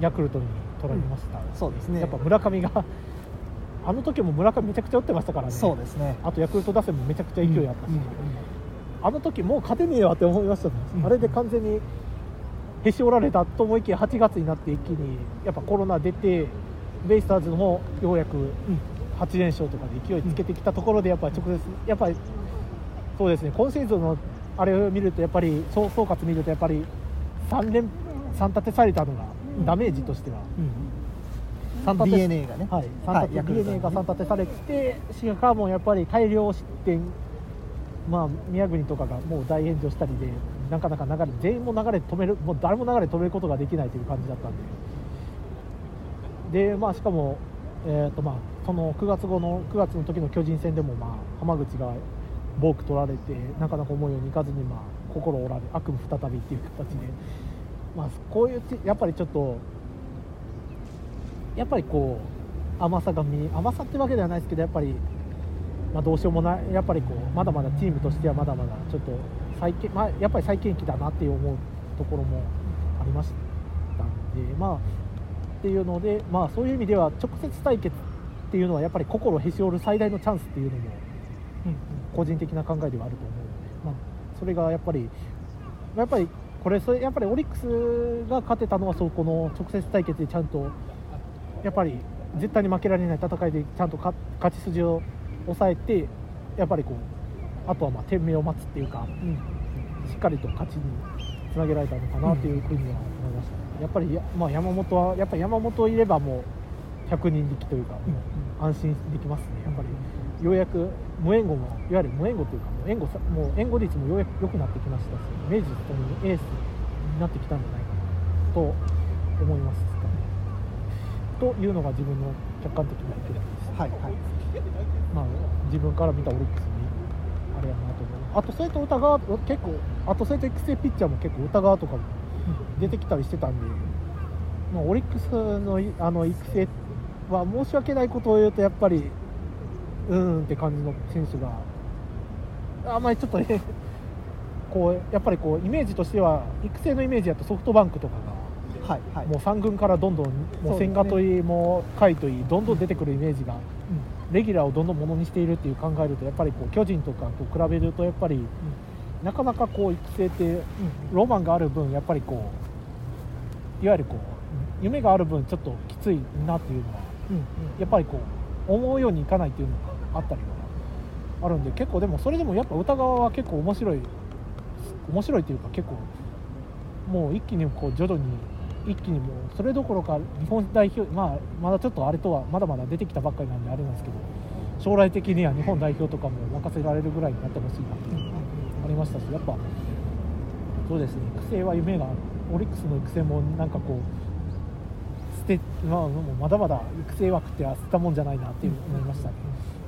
ヤクルトに取られました、そうですね。やっぱ村上が あの時も村上めちゃくちゃ打ってましたからね。そうですね。あとヤクルト打線もめちゃくちゃ勢いあったし、うんうんあの時もう勝てねえわって思いましたね、うん。あれで完全にへし折られたと思いきや8月になって一気にやっぱコロナ出てベイスターズもようやく8連勝とかで勢いつけてきたところでやっぱり直接やっぱりそうですね。今シーズンのあれを見るとやっぱり総総括見るとやっぱり3連3立てされたのがうん。ダメージとしては。うん。3立て DNA がね。はい、3はい DNA が3立てされてしかもやっぱり大量失点。まあ宮国とかがもう大炎上したりでなかなか流れ全員も流れ止めるもう誰も流れ止めることができないという感じだったんで。でまあしかもえーとまあその9月後の9月の時の巨人戦でもまあ浜口がボーク取られてなかなか思うようにいかずにまあ心折られ悪夢再びっていう形で。まあこういうちやっぱりちょっとやっぱりこう甘さが見甘さってわけではないですけどやっぱり、まあ、どうしようもないやっぱりこうまだまだチームとしてはまだまだちょっと再建、まあ、やっぱり再建期だなって思うところもありましたんでまあっていうのでまあそういう意味では直接対決っていうのはやっぱり心へし折る最大のチャンスっていうのも個人的な考えではあると思うそれがやっぱりやっぱりこれそれやっぱりオリックスが勝てたのはそこの直接対決でちゃんとやっぱり絶対に負けられない戦いでちゃんと勝ち筋を抑えてやっぱりこうあとはまあ天命を待つっていうかしっかりと勝ちにつなげられたのかなというふうには思いました、ねやっぱりや、まあ、山本はやっぱり山本いればもう100人力というか、安心できますねやっぱり。ようやく無援護もいわゆる無援護というかもう援護さもう援護率もようやく良くなってきましたし明治ともにエースになってきたんじゃないかなと思いますかねというのが自分の客観的な意見です。はいはい。まあ、自分から見たオリックスにあれやなと思う。あとそれと歌川結構あとそれと育成ピッチャーも結構歌川とかも出てきたりしてたんで、まあ、オリックスのいあの育成まあ、申し訳ないことを言うとやっぱりうーんって感じの選手があんまりちょっとね こうやっぱりこうイメージとしては育成のイメージだとソフトバンクとかがはいはい。もう3軍からどんどんもう千賀といいもう甲斐といいどんどん出てくるイメージがレギュラーをどんどんものにしているっていう考えるとやっぱりこう巨人とかと比べるとやっぱりなかなかこう育成ってロマンがある分やっぱりこういわゆるこう夢がある分ちょっときついなっていうのはうんうん。やっぱりこう思うようにいかないっていうのがあったりはあるんで結構でもそれでもやっぱ歌川は結構面白い面白いっていうか結構もう一気にこう徐々に一気にもうそれどころか日本代表まあまだちょっとあれとはまだまだ出てきたばっかりなんであれなんですけど将来的には日本代表とかも任せられるぐらいになってほしいなっていうのがありましたしやっぱそうですね。育成は夢があるオリックスの育成もなんかこう捨て、まあ、もうまだまだ育成枠って捨てたもんじゃないなっていう思いましたね。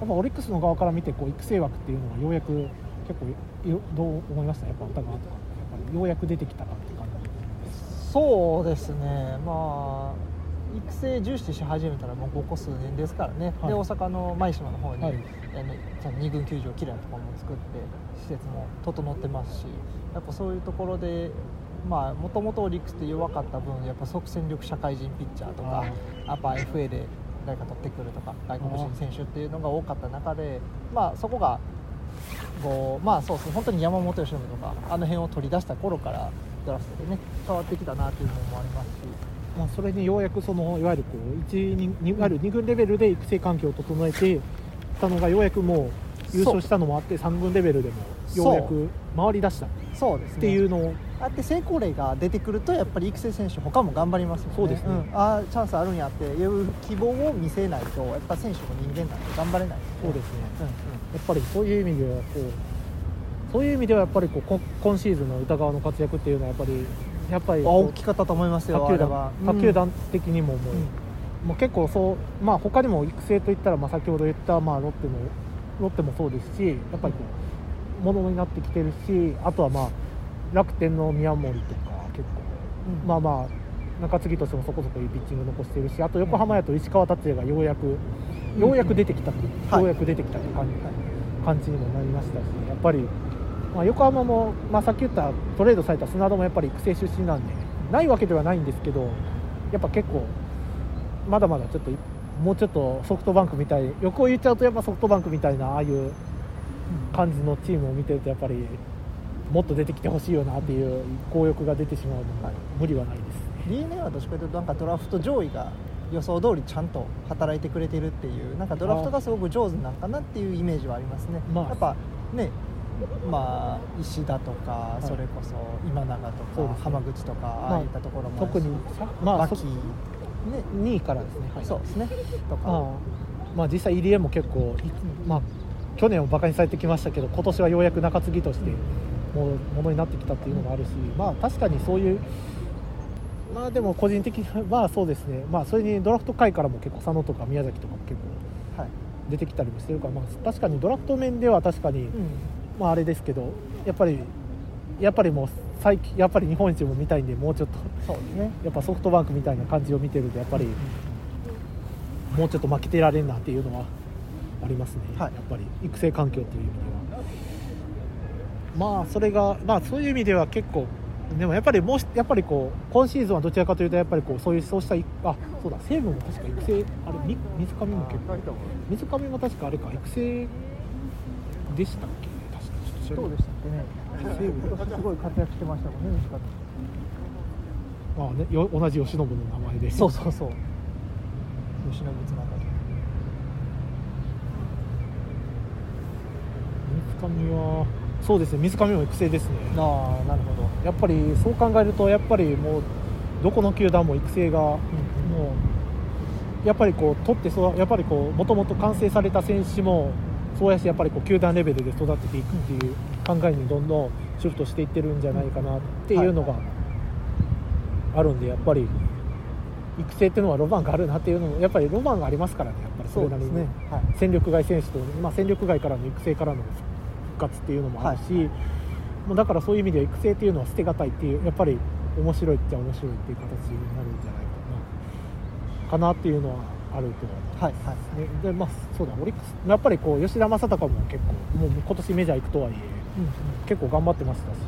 っぱオリックスの側から見てこう育成枠っていうのがようやく結構よどう思いました？やっぱ歌川とかやっぱりようやく出てきたなって感じ。そうですね。まあ育成重視し始めたらもうここ数年ですからね、はいで大阪の舞島の方に、はい。あのその二軍球場きれいなところも作って施設も整ってますしやっぱそういうところでまあもともとオリックスって弱かった分やっぱ即戦力社会人ピッチャーとかやっぱ FA で誰か取ってくるとか外国人選手っていうのが多かった中でまあそこがこうまあそうですね本当に山本由伸とかあの辺を取り出した頃からドラフトでね変わってきたなっていうのもありますし。まあ、それにようやくそのいわゆるこう1にいわゆる2軍レベルで育成環境を整えてたのがようやくもう優勝したのもあって3軍レベルでもようやく回り出した。っそうですね。ていうのを。ああって成功例が出てくるとやっぱり育成選手他も頑張りますよね。そうですね。ん。ああチャンスあるんやっていう希望を見せないとやっぱ選手も人間なんで頑張れないそうですね。うんうん。やっぱりそういう意味ではこうそういう意味ではやっぱりこうこ今シーズンの歌川の活躍っていうのはやっぱりやっぱり大きかったと思いますよ他球団他球団的にももう,、うん。もう結構そうまあ他にも育成といったらまあ先ほど言ったまあロッテのロッテもそうですしやっぱりこうものになってきてるしあとはまあ楽天の宮森とか結構。うん。まあまあ中継ぎとしてもそこそこいいピッチング残してるしあと横浜やと石川達也がようやく、ようやく出てきたっていう、はい。ようやく出てきたって感じ,、感じにもなりましたしやっぱり、まあ、横浜も、まあ、さっき言ったトレードされた砂田もやっぱり育成出身なんでないわけではないんですけどやっぱ結構まだまだちょっともうちょっとソフトバンクみたい横を言っちゃうとやっぱソフトバンクみたいなああいう感じのチームを見てるとやっぱりもっと出てきてほしいよなっていう強欲が出てしまうのも無理はないです。ね。d n a はどっちかというとなんかドラフト上位が予想通りちゃんと働いてくれてるっていうなんかドラフトがすごく上手なんかなっていうイメージはありますね、まあ。やっぱねまあ石田とか、い。それこそ今永とか、浜口とか、あああいったところも特にまあね。2位からですね、はい。そうですね。とか、まあ、まあ実際入江も結構、いまあ、去年はバカにされてきましたけど今年はようやく中継ぎとしてもうものになってきたっていうのもあるし、まあ確かにそういうまあでも個人的にはまあそうですね。まあそれにドラフト会からも結構佐野とか宮崎とかも結構はい。出てきたりもしてるから、まあ、確かにドラフト面では確かに、うん。まああれですけどやっぱりやっぱりもう最近やっぱり日本一も見たいんでもうちょっとそうですね。やっぱソフトバンクみたいな感じを見てるとやっぱりもうちょっと負けてられんなっていうのはありますね、はい。やっぱり育成環境っていう意味では。まあそれがまあそういう意味では結構でもやっぱりもうしやっぱりこう今シーズンはどちらかというとやっぱりこうそういうそうしたいあそうだ西武も確か育成あれみ水上も結構水上も確かあれか育成でしたっけ？確かちょっとどうでしたっけね。西武すごい活躍してましたもんね西川まあねよ同じ吉信の名前で。そうそうそう。吉野つながり水上はそうですね水上も育成ですね。ああなるほど、やっぱりそう考えるとやっぱりもうどこの球団も育成がもうやっぱりこう取ってそうやっぱりこうもともと完成された選手もそうやしやっぱりこう球団レベルで育てていくっていう考えにどんどんシフトしていってるんじゃないかなっていうのがあるんでやっぱり育成っていうのはロマンがあるなっていうのもやっぱりロマンがありますからねやっぱりそれなりに。ね。はい。戦力外選手と、まあ、戦力外からの育成からの復活っていうのもあるし、もうだからそういう意味では育成っていうのは捨てがたいっていうやっぱり面白いっちゃ面白いっていう形になるんじゃないかな。かなっていうのはあるとはいはい。ね、でまあそうだオリックスやっぱりこう吉田正尚も結構もう今年メジャー行くとはいえ結構頑張ってましたし。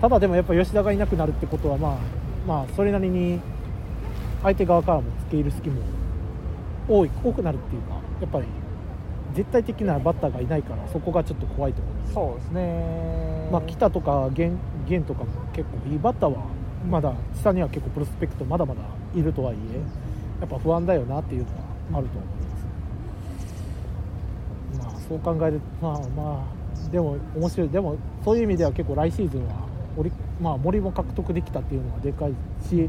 ただでもやっぱ吉田がいなくなるってことはまあまあそれなりに相手側からも付け入る隙も多い多くなるっていうかやっぱり絶対的なバッターがいないからそこがちょっと怖いところでそうですね。まあ、北とか源源とかも結構いいバッターはまだ下には結構プロスペクトまだまだいるとはいえやっぱ不安だよなっていうのはあると思います、まあそう考えるとまあまあでも面白い。でもそういう意味では結構来シーズンはオリ、まあ、森も獲得できたっていうのはでかいし、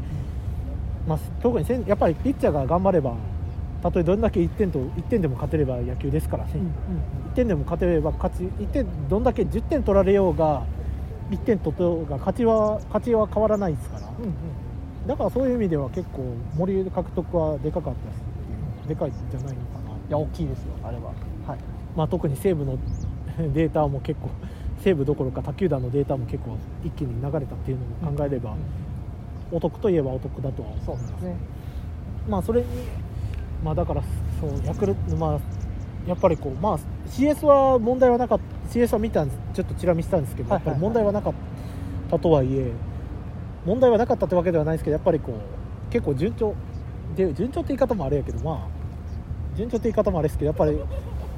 まあ、特にせんやっぱりピッチャーが頑張ればたとえどんだけ1点と1点でも勝てれば野球ですからね、うんうん1点でも勝てれば勝ち1点どんだけ10点取られようが1点取ろうが勝ちは勝ちは変わらないですから。うんうん。だからそういう意味では結構森獲得はでかかったですでかいんじゃないのかな。いや大きいですよあれは。はい。まあ、特に西武の データも結構西武どころか他球団のデータも結構一気に流れたっていうのも考えればお得といえばお得だとは思います。そうですね。まあそれにまあだからそうヤクルトまあやっぱりこうまあ CS は問題はなかった CS は見たんですちょっとチラ見したんですけど、やっぱり問題はなかったとはいえ問題はなかったってわけではないですけどやっぱりこう結構順調で順調って言い方もあれやけどまあ順調って言い方もあれですけどやっぱり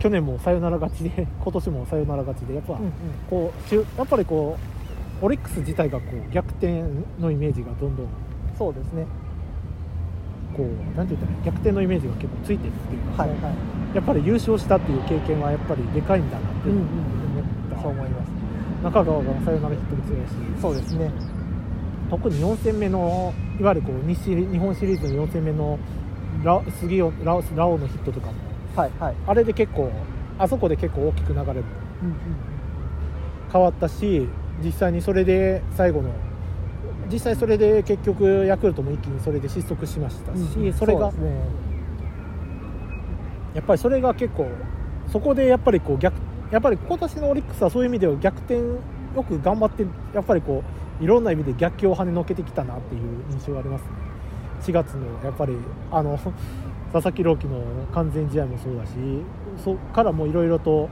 去年もサヨナラ勝ちで 今年もサヨナラ勝ちでやっぱ、うんうん。こうやっぱりこうオリックス自体がこう逆転のイメージがどんどんそうですねこうなんて言ったら逆転のイメージが結構ついてるっていうか、はいはい。やっぱり優勝したっていう経験はやっぱりでかいんだなって思った、そう思います。中川がサヨナラヒットも強いし。そうですね。特に4戦目のいわゆるこう日シリ日本シリーズの4戦目のラ杉尾ラオラオのヒットとかも。はいはい。あれで結構あそこで結構大きく流れもうんうん。変わったし実際にそれで最後の実際それで結局ヤクルトも一気にそれで失速しましたし、うんそれがね。やっぱりそれが結構そこでやっぱりこう逆やっぱり今年のオリックスはそういう意味では逆転よく頑張ってやっぱりこういろんな意味で逆境を跳ねのけてきたなっていう印象がありますね。4月のやっぱりあの 佐々木朗希の完全試合もそうだしそこからもいろいろと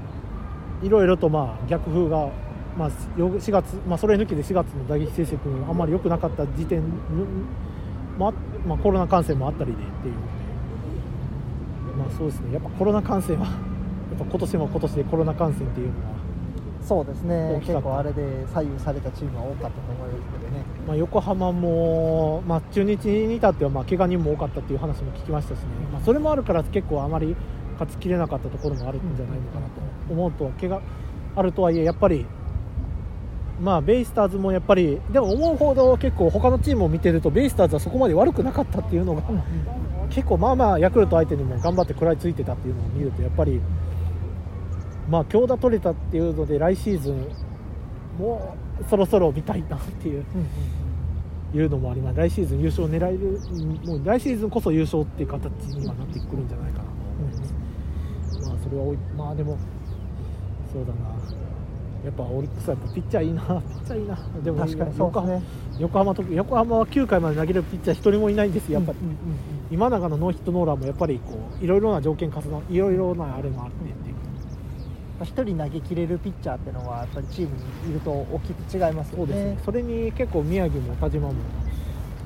いろいろとまあ逆風が、まあ、よ4月、まあ、それ抜きで4月の打撃成績もあんまり良くなかった時点まあまあ、コロナ感染もあったりでっていう。まあそうですね、やっぱコロナ感染は、やっぱ今年も今年でコロナ感染っていうのは、そうですね。結構あれで左右されたチームは多かったと思いますけどね。まあ、横浜も、まあ、中日に至ってはまあ怪我人も多かったっていう話も聞きましたしね、まあ、それもあるから結構あまり勝ちきれなかったところもあるんじゃないのかなと思うと、怪我あるとはいえ、やっぱり、まあ、ベイスターズもやっぱり、でも思うほど結構、他のチームを見てると、ベイスターズはそこまで悪くなかったっていうのが、結構まあまあヤクルト相手にも頑張って食らいついてたっていうのを見るとやっぱりまあ強打取れたっていうので来シーズンもうそろそろ見たいなっていういうのもあります。来シーズン優勝狙えるうんもう来シーズンこそ優勝っていう形にはなってくるんじゃないかなと思います、まあそれはまあでもそうだなやっぱオリックスはやっぱピッチャーいいな。ピッチャーいいな。でも確かに。そうね。横浜と横浜は9回まで投げるピッチャー一人もいないんですよやっぱり、うんうんうん。今永のノーヒットノーランもやっぱりこういろいろな条件重なるいろいろなあれもあってっていう。一人投げ切れるピッチャーってのはやっぱりチームにいると大きく違いますよそうですね。ね。それに結構宮城も田島も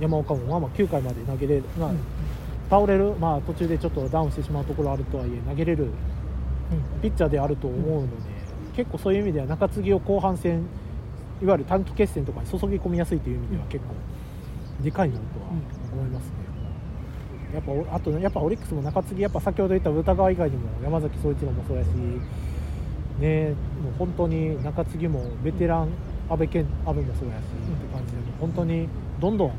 山岡もまあまあ9回まで投げれる、まあうん倒れる、まあ、途中でちょっとダウンしてしまうところあるとはいえ投げれるピッチャーであると思うので、結構そういう意味では中継ぎを後半戦いわゆる短期決戦とかに注ぎ込みやすいという意味では結構でかいなとは思いますね。やっぱおあとやっぱオリックスも中継ぎやっぱ先ほど言った歌川以外にも山崎総一郎もそうやしねもう本当に中継ぎもベテラン阿部健阿部もそうやし、って感じで本当にどんどん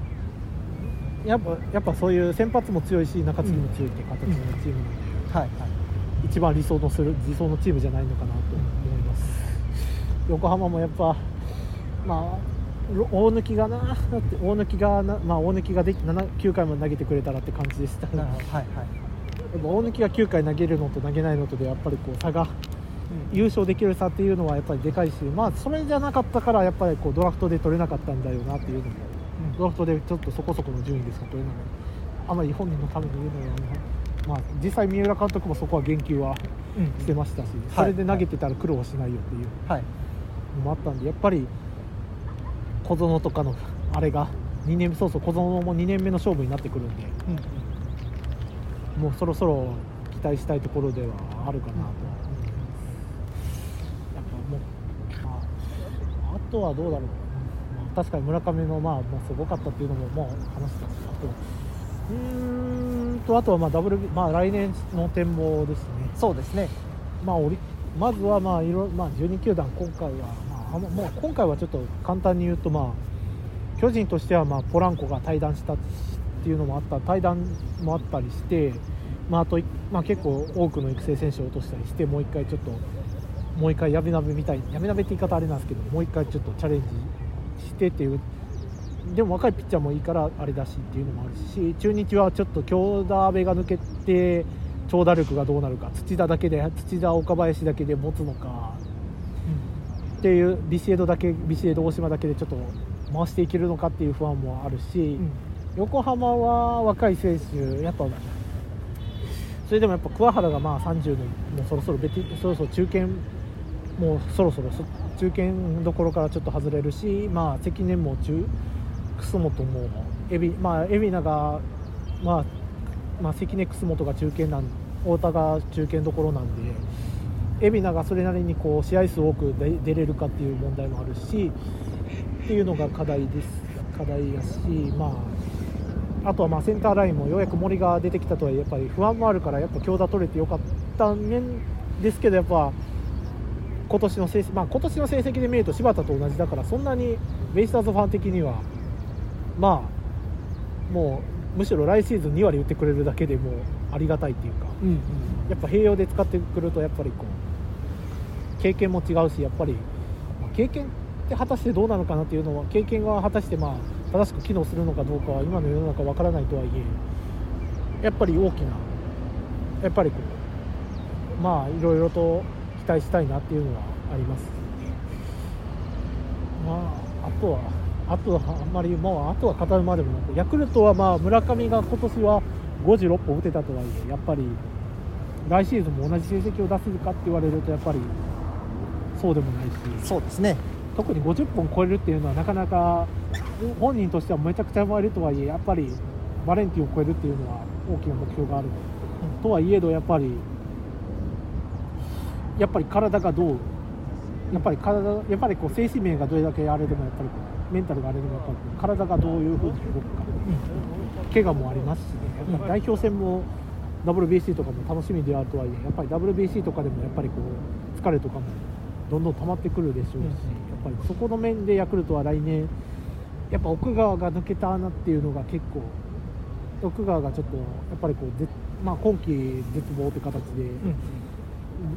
やっぱやっぱそういう先発も強いし中継ぎも強いって形のチームなんで、はいはい。一番理想のする理想のチームじゃないのかなと横浜もやっぱまあろ大抜きがなだって大抜きがなまあ大抜きができ7 9回も投げてくれたらって感じでした。なるほど。はいはい。やっぱ大抜きが9回投げるのと投げないのとでやっぱりこう差が優勝できる差っていうのはやっぱりでかいしまあそれじゃなかったからやっぱりこうドラフトで取れなかったんだよなっていうのもドラフトでちょっとそこそこの順位ですが取れなかったあまり本人のために言うのはまあ、実際三浦監督もそこは言及はうん。してましたし、それで投げてたら苦労はしないよっていう。はいのもあったんでやっぱり小園とかのあれが2年そうそう小園も2年目の勝負になってくるんでうんもうそろそろ期待したいところではあるかなと、やっぱもう、まあ、あとはどうだろう、まあ、確かに村上の、まあ、まあすごかったっていうのももう話したしあとうーんとあとはまあ W、まあ、来年の展望ですね。そうですね。まあ、オリまずはまあいろ、まあ、12球団、今回は、まあの、もう今回はちょっと簡単に言うと、まあ、巨人としてはまあポランコが退団したっていうのもあった退団もあったりして、まあ、あと、まあ、結構多くの育成選手を落としたりしてもう一回ちょっともう一回やめ鍋みたいやめ鍋って言い方あれなんですけどもう一回ちょっとチャレンジしてっていうでも若いピッチャーもいいからあれだしっていうのもあるし中日はちょっと京田阿部が抜けて長打力がどうなるか土田だけで土田岡林だけで持つのかっていうビシエドだけビシエド大島だけでちょっと回していけるのかっていう不安もあるし、横浜は若い選手やっぱそれでもやっぱ桑原がまあ30のもうそろそろベテそろそろ中堅もうそろそろそ中堅どころからちょっと外れるしまあ関根も中楠本もエビまあ海老名がまあまあ関根楠本が中堅なん太田が中堅どころなんで海老名がそれなりにこう試合数多く出れるかっていう問題もあるしっていうのが課題です。課題やしまああとはまあセンターラインもようやく森が出てきたとはやっぱり不安もあるからやっぱ強打取れてよかった面ですけどやっぱ今年の成績、まあ、今年の成績で見ると柴田と同じだからそんなにベイスターズファン的にはまあもうむしろ来シーズン2割打ってくれるだけでもありがたいっていうか。うんうん。やっぱ併用で使ってくるとやっぱりこう経験も違うしやっぱりまあ経験って果たしてどうなのかなっていうのは経験が果たしてまあ正しく機能するのかどうかは今の世の中わからないとはいえやっぱり大きなやっぱりこうまあいろいろと期待したいなっていうのはあります。まああとはあとはあんまりもうあとは語るまでもなくヤクルトはまあ村上が今年は56本打てたとはいえやっぱり来シーズンも同じ成績を出せるかって言われるとやっぱりそうでもないし。そうですね。特に50本超えるっていうのはなかなか本人としてはめちゃくちゃ生えるとはいえやっぱりバレンティンを超えるっていうのは大きな目標がある、とはいえどやっぱりやっぱり体がどうやっぱり体やっぱりこう精神面がどれだけあれでもやっぱりメンタルがあれでもやっぱり体がどういうふうに動くか。怪我もありますしね。代表戦も WBC とかも楽しみであるとはいえやっぱり WBC とかでもやっぱりこう疲れとかもどんどん溜まってくるでしょうし、うん。やっぱりそこの面でヤクルトは来年やっぱ奥川が抜けたなっていうのが結構奥川がちょっとやっぱりこうぜ、まあ、今季絶望って形で、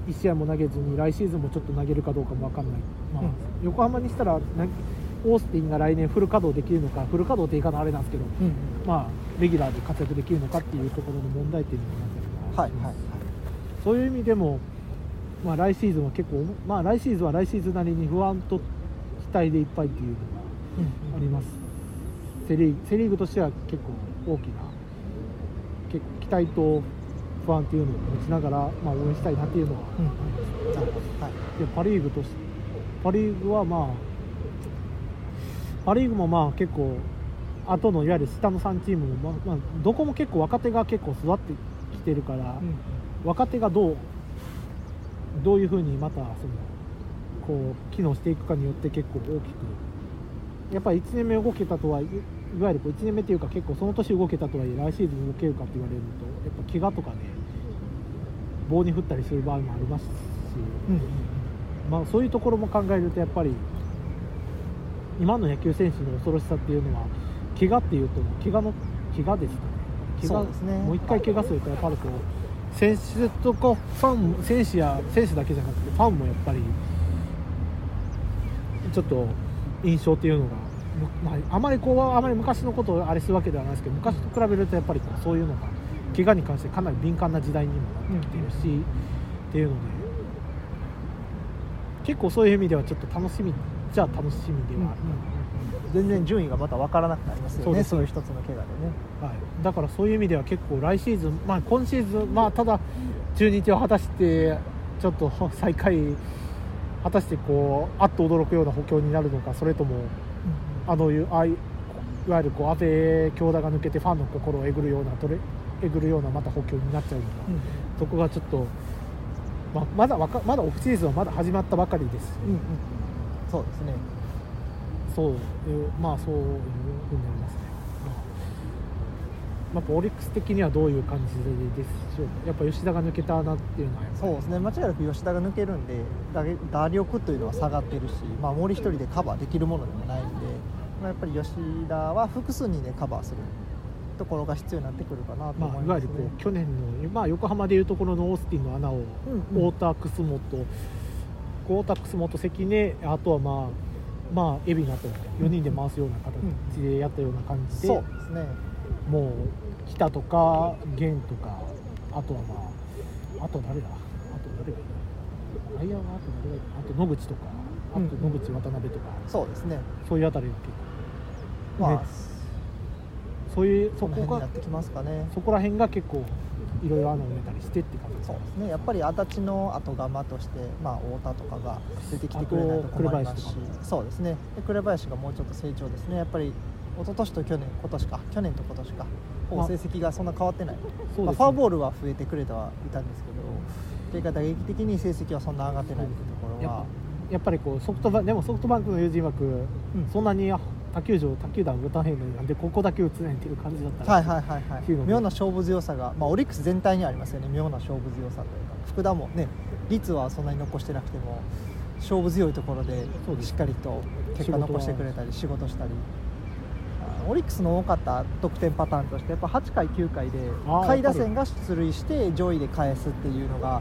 1試合も投げずに来シーズンもちょっと投げるかどうかも分かんない、まあうん。横浜にしたらなオースティンが来年フル稼働できるのかフル稼働って言い方あれなんですけど、うんまあ、レギュラーで活躍できるのかっていうところの問題点にもなったりはいはいそういう意味でも、まあ、来シーズンは結構、まあ、来シーズンは来シーズンなりに不安と期待でいっぱいっていうのがあります、セ・リーグセ・リーグとしては結構大きなけ期待と不安っていうのを持ちながら、まあ、応援したいなっていうのはうんうん。なるほどはい。でパ・リーグとパ・リーグはまあパ・リーグもまあ結構後のいわゆる下の3チームも、まあまあ、どこも結構若手が結構育ってきてるから、若手がどうどういうふうにまたそのこう機能していくかによって結構大きくやっぱり1年目動けたとはいいわゆるこう1年目っていうか結構その年動けたとはいえ来シーズン動けるかって言われるとやっぱ怪我とかで棒に振ったりする場合もありますし、うんうん。まあ、そういうところも考えるとやっぱり今の野球選手の恐ろしさっていうのは怪我っていうと怪我の怪我ですかね。怪我ですねもう一回怪我するとやっぱりこう選手とかファン選手や選手だけじゃなくてファンもやっぱりちょっと印象っていうのが、まあ、あまりこうあまり昔のことをあれするわけではないですけど昔と比べるとやっぱりこうそういうのが怪我に関してかなり敏感な時代にもなってきているし、っていうので結構そういう意味ではちょっと楽しみじゃあ楽しみではある、全然順位がまた分からなくなりますよねそういう一つの怪我でね。はい、だからそういう意味では結構来シーズン、まあ、今シーズン、まあ、ただ中日を果たしてちょっと最下位果たしてこうあっと驚くような補強になるのかそれともあのいうああいういわゆるこう安倍京田が抜けてファンの心をえぐるようなトレえぐるようなまた補強になっちゃうのか、うんそこがちょっと、まあ、まだわかまだオフシーズンはまだ始まったばかりです。し、うんうんそうですね。そういうまあそういうふうになりますね、まあ、やっぱオリックス的にはどういう感じですしょうやっぱ吉田が抜けたなっていうのはそうですね。間違いなく吉田が抜けるんで打打力というのは下がってるし、まあ、森一人でカバーできるものでもないんで、まあ、やっぱり吉田は複数人でカバーするところが必要になってくるかなとまあ、いわゆるこう去年の、まあ、横浜でいうところのオースティンの穴を、うんうん。太田、楠本太田、楠本、関根あとはまあまあ海老名と4人で回すような形でやったような感じで、そうですね。もう北とか源とかあとはまああと誰だ？あと誰がいる内野はあと誰がいるあと野口とかあとうん野口渡辺とか、そうですね。そういうあたりが結構まあ、ね。そういうそこが辺になってきますかね。そこら辺が結構いろいろ穴を埋めたりしてって感じですそうですね。やっぱり足立の後釜として、まあ、太田とかが出てきてくれないと困りますし。そうですね。で紅林がもうちょっと成長ですね。やっぱり一昨年と去年今年か去年と今年か。成績がそんな変わってない、まあ、フォアボールは増えてくれてはいたんですけど結果打撃的に成績はそんな上がってないっていうところは。やっぱりこうソフトバンでもソフトバンクの友人枠、うん。そんなに他球場他球団打たへんのになんでここだけ打つねんっていう感じだったら、はいはいはいはい。妙な勝負強さが、まあ、オリックス全体にありますよね。妙な勝負強さというか福田もね率はそんなに残してなくても勝負強いところでしっかりと結果残してくれたり仕事したり。あオリックスの多かった得点パターンとしてやっぱ8回9回で下位打線が出塁して上位で返すっていうのが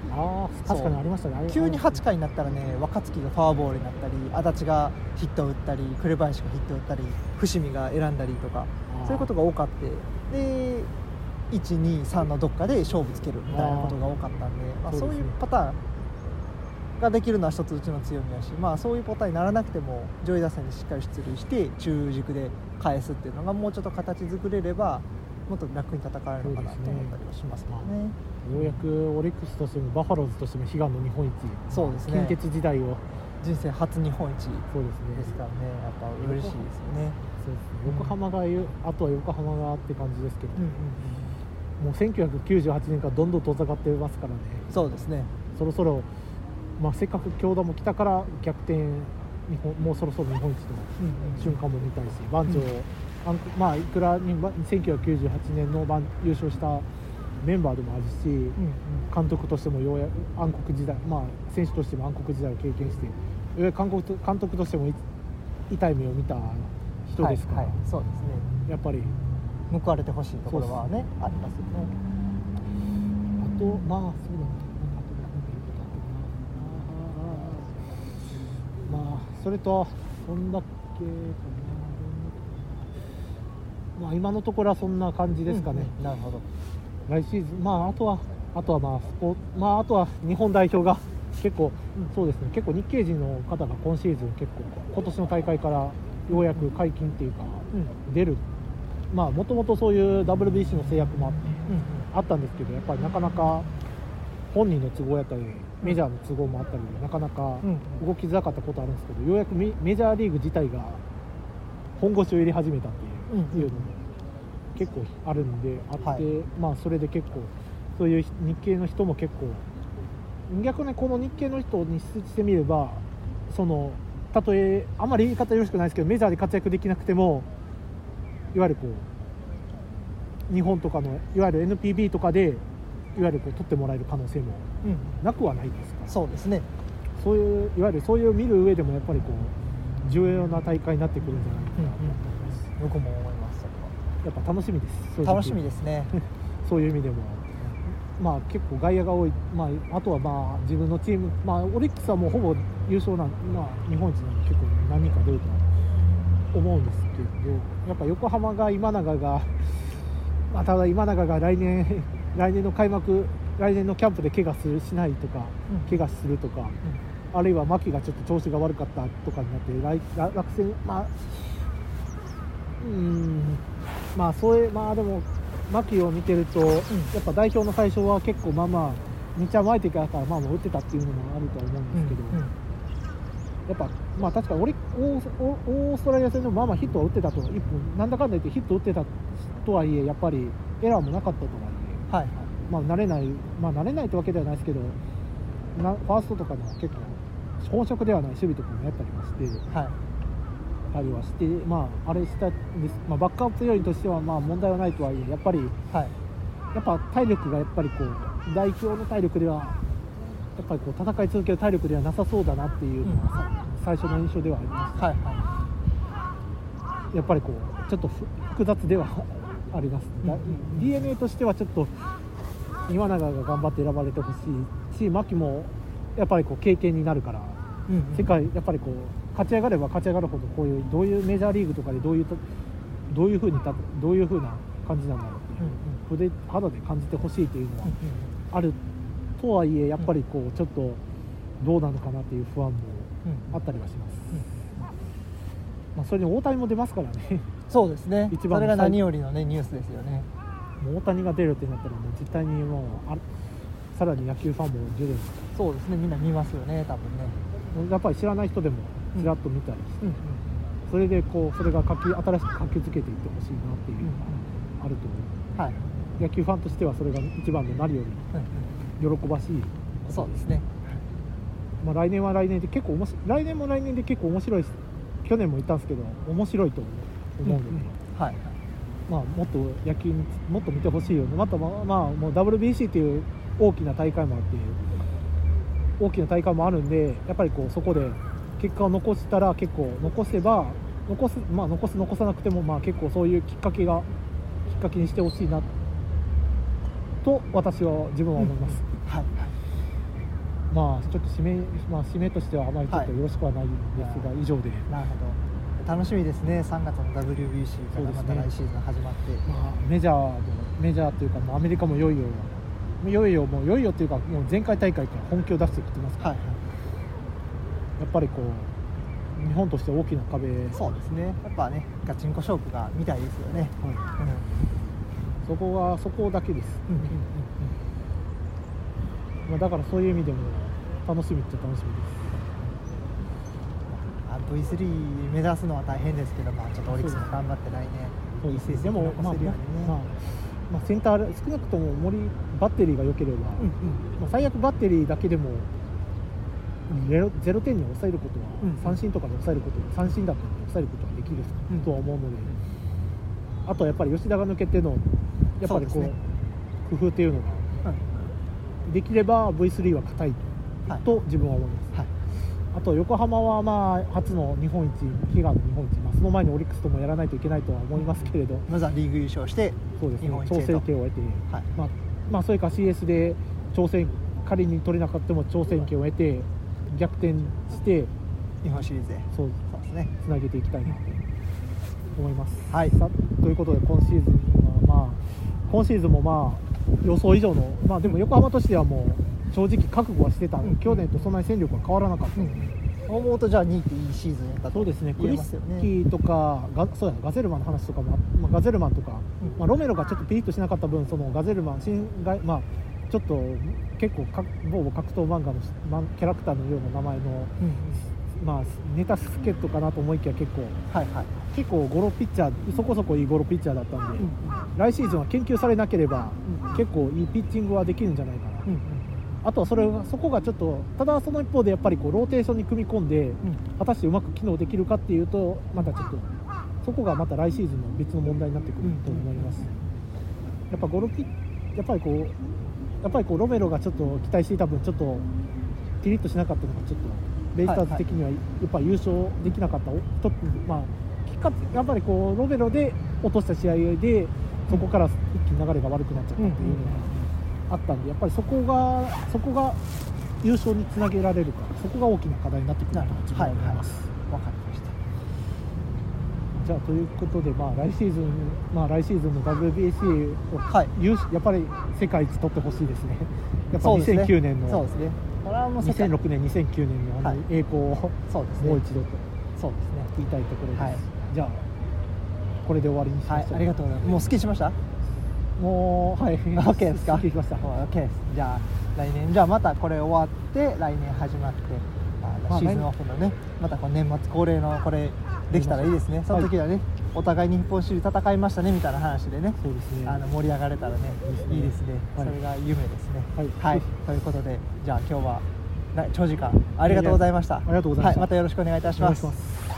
確かにありましたね。急にあ8回になったらね若月がフォアボールになったり足立がヒットを打ったり紅林がヒットを打ったり伏見が選んだりとかそういうことが多かってで123のどっかで勝負つけるみたいなことが多かったんでまあ、そういうパターンができるのは一つうちの強みだし、まあ、そういうパターンにならなくても上位打線でしっかり出塁して中軸で返すっていうのがもうちょっと形作れればもっと楽に戦えるのかなと思ったりはしますけどね。ようやくオリックスとしてもバファローズとしても悲願の日本一。そうですね。近鉄時代を。人生初日本一そうですね。ですからね。やっぱ嬉しいですよね。そうですね。横浜が言うあとは横浜がって感じですけど、うんうんもう1998年からどんどん遠ざかってますからね。そうですね。そろそろ、まあ、せっかく京田も来たから逆転日本もうそろそろ日本一の瞬間も見たいし番長、うんまあいくらにば1998年の番優勝したメンバーでもあるし、うんうん。監督としてもようやく暗黒時代まあ選手としても暗黒時代を経験してようやく監督と監督としてもい痛い目を見た人ですから、はいはい、そうですね。やっぱり。報われてほしいところはねありますよね。あとまあそれとそんだけかな。まあ今のところはそんな感じですかね、うんうん。なるほど。来シーズンまああとはあとはまあスポまああとは日本代表が結構、うん。そうですね。結構日系人の方が今シーズン結構今年の大会からようやく解禁っていうかうん。出る。まあもともとそういう WBC の制約もあってうん。あったんですけどやっぱりなかなか本人の都合やったりメジャーの都合もあったりでなかなかうん動きづらかったことあるんですけどようやくメメジャーリーグ自体が本腰を入れ始めたっていう,、うんいうのも結構あるんであって、はい。まあそれで結構そういう日系の人も結構逆にこの日系の人にしてみればそのたとえあんまり言い方よろしくないですけどメジャーで活躍できなくてもいわゆるこう日本とかのいわゆる NPB とかでいわゆるこう取ってもらえる可能性もうん。なくはないですか？らそうですね。そういういわゆるそういう見る上でもやっぱりこう重要な大会になってくるんじゃないかなと思います、僕も思います。やっぱ楽しみです。楽しみですね。そういう意味でも。まあ結構外野が多い、まあ、あとはまあ自分のチーム、まあ、オリックスはもうほぼ優勝なん、まあ、日本一なんで結構何人か出るとは思うんですけどやっぱ横浜が今永が、まあ、ただ今永が来年来年の開幕来年のキャンプで怪我するしないとか、うん。怪我するとか、あるいは牧がちょっと調子が悪かったとかになって来来落選まあうんまあそれまあでも牧を見てると、やっぱ代表の最初は結構まあまあめっちゃ甘い時からまあまあ打ってたっていうのもあるとは思うんですけど、やっぱまあ確かにオーオオーストラリア戦でもまあまあヒットは打ってたと1分なんだかんだ言ってヒット打ってたとはいえやっぱりエラーもなかったとはいえはい。はいまあ慣れないまあ慣れないってわけではないですけどなファーストとかでも結構本職ではない守備とかもやったりもしてはい。たりはしてまああれしたんです、まあ、バックアップ要員としてはまあ問題はないとはいえやっぱりはい。やっぱ体力がやっぱりこう代表の体力ではやっぱりこう戦い続ける体力ではなさそうだなっていうのはさ、最初の印象ではありましはいはたやっぱりこうちょっとふ複雑ではあります、だうん。うん d n a としてはちょっと岩永が頑張って選ばれてほしいし牧もやっぱりこう経験になるからい、うん。世界やっぱりこう勝ち上がれば勝ち上がるほどこういうどういうメジャーリーグとかでどういうとどういうふうにたどういうふうな感じなんだろう。っていう、筆肌で感じてほしいというのはあるとはいえやっぱりこうちょっとどうなのかなっていう不安もあったりはします、まあ、それに大谷も出ますからねそうですね。一番それが何よりのねニュースですよね。大谷が出るってなったらもう絶対にもうあさらに野球ファンも徐々にそうですね。みんな見ますよね多分ね。やっぱり知らない人でもちらっと見たりして、うんそれでこうそれが活気新しく活気づけていってほしいなっていうのがあると思う。はい、野球ファンとしてはそれが一番の何より喜ばしいそうですね。まあ、来年は来年で結構面白い来年も来年で結構面白いし去年も言ったんですけど面白いと思うので、はい。まあ、もっと野球にもっと見てほしいよね。またまあ、まあ、もう WBC っていう大きな大会もあって大きな大会もあるんでやっぱりこうそこで結果を残したら結構残せば残す,、まあ、残す残さなくてもまあ結構そういうきっかけがきっかけにしてほしいなと私は自分は思います。はい。まあちょっと締め,、まあ、締めとしてはあまりちょっとよろしくはないんですが、以上で、なるほど楽しみですね。3月の WBC からまた来シーズン始まって、まあ、メジャーもメジャーというかもうアメリカもいよいよいよいよもういよいよというかもう前回大会から本気を出してきてますから、はいやっぱりこう日本として大きな壁。そうですね。やっぱねガチンコ勝負が見たいですよね。はい、うん。そこがそこだけです、うんうんまあ、だからそういう意味でも楽しみっちゃ楽しみです。あ V3 目指すのは大変ですけど、まあ、ちょっとオリックスも頑張って来年いい成績でも、まあ残せるようにね、まあまあ、センター少なくとも森バッテリーが良ければ、うんうん。まあ、最悪バッテリーだけでもゼロゼロ点に抑えることは、うん三振とかで抑えること三振だと抑えることはできるうんとは思うので、あとはやっぱり吉田が抜けてのやっぱりこうね。工夫っていうのができれば V3 は硬いはい。と自分は思います、はいあと横浜はまあ初の日本一悲願の日本一、まあ、その前にオリックスともやらないといけないとは思いますけれど、まずはリーグ優勝してそうですね。調整権を得て、はい。まあまあ、それか CS で挑戦仮に取れなかったも挑戦権を得て逆転して日本シリーズへ。そうそうですね。つなげていきたいなと思います。はい。さということで今シーズンはまあ今シーズンもまあ予想以上のまあでも横浜としてはもう正直覚悟はしてた、うん。去年とそんなに戦力は変わらなかった、そう思うとじゃあ2位っていいシーズンやったと。そうですね。クリスキーとかガそうやガゼルマンの話とかもあ、まあ、ガゼルマンとか、うん。まあ、ロメロがちょっとピリッとしなかった分そのガゼルマン新外まあちょっと結構か某格闘漫画のキャラクターのような名前の、うん。まあ、ネタ助っ人かなと思いきや結構。はいはい、結構ゴロピッチャーそこそこいいゴロピッチャーだったんで、来シーズンは研究されなければ、うん。結構いいピッチングはできるんじゃないかな、うんうんあとはそれがそこがちょっとただその一方でやっぱりこうローテーションに組み込んで果たしてうまく機能できるかっていうとまたちょっとそこがまた来シーズンの別の問題になってくると思います、やっぱゴロピやっぱりこうやっぱりこうロメロがちょっと期待していた分ちょっとピリッとしなかったのがちょっとベイスターズ的にはやっぱり優勝できなかった。お一つまあきっかけやっぱりこうロメロで落とした試合でそこから一気に流れが悪くなっちゃったっていうのがあったんでやっぱりそこがそこが優勝につなげられるかそこが大きな課題になってくると自分は思います。わかりました。じゃあということで、まあ、来シーズン、まあ、来シーズンの WBC を、はい。やっぱり世界一取ってほしいですね。やっぱそうですね。2009年の、そうですね。これはもう世界2006年、2009年のあはい。の栄光をそうですね。もう一度とそうですね。言いたいところです。はい。じゃあ、これで終わりにしましょうはい。ありがとうございます。もう好きしました？もうはい。OK ですか。すっきましたもう OK ですじゃあ来年。じゃあまたこれ終わって来年始まって。あまあのシーズンオフのねまたこう年末恒例のこれできたらいいですね。その時はね、お互い日本シリーズ戦いましたねみたいな話でね。そうですね。あの盛り上がれたらねいいですね。はい。それが夢ですね。はい。ということでじゃあ今日はな長時間ありがとうございました。ありがとうございました。はい、またよろしくお願いいたします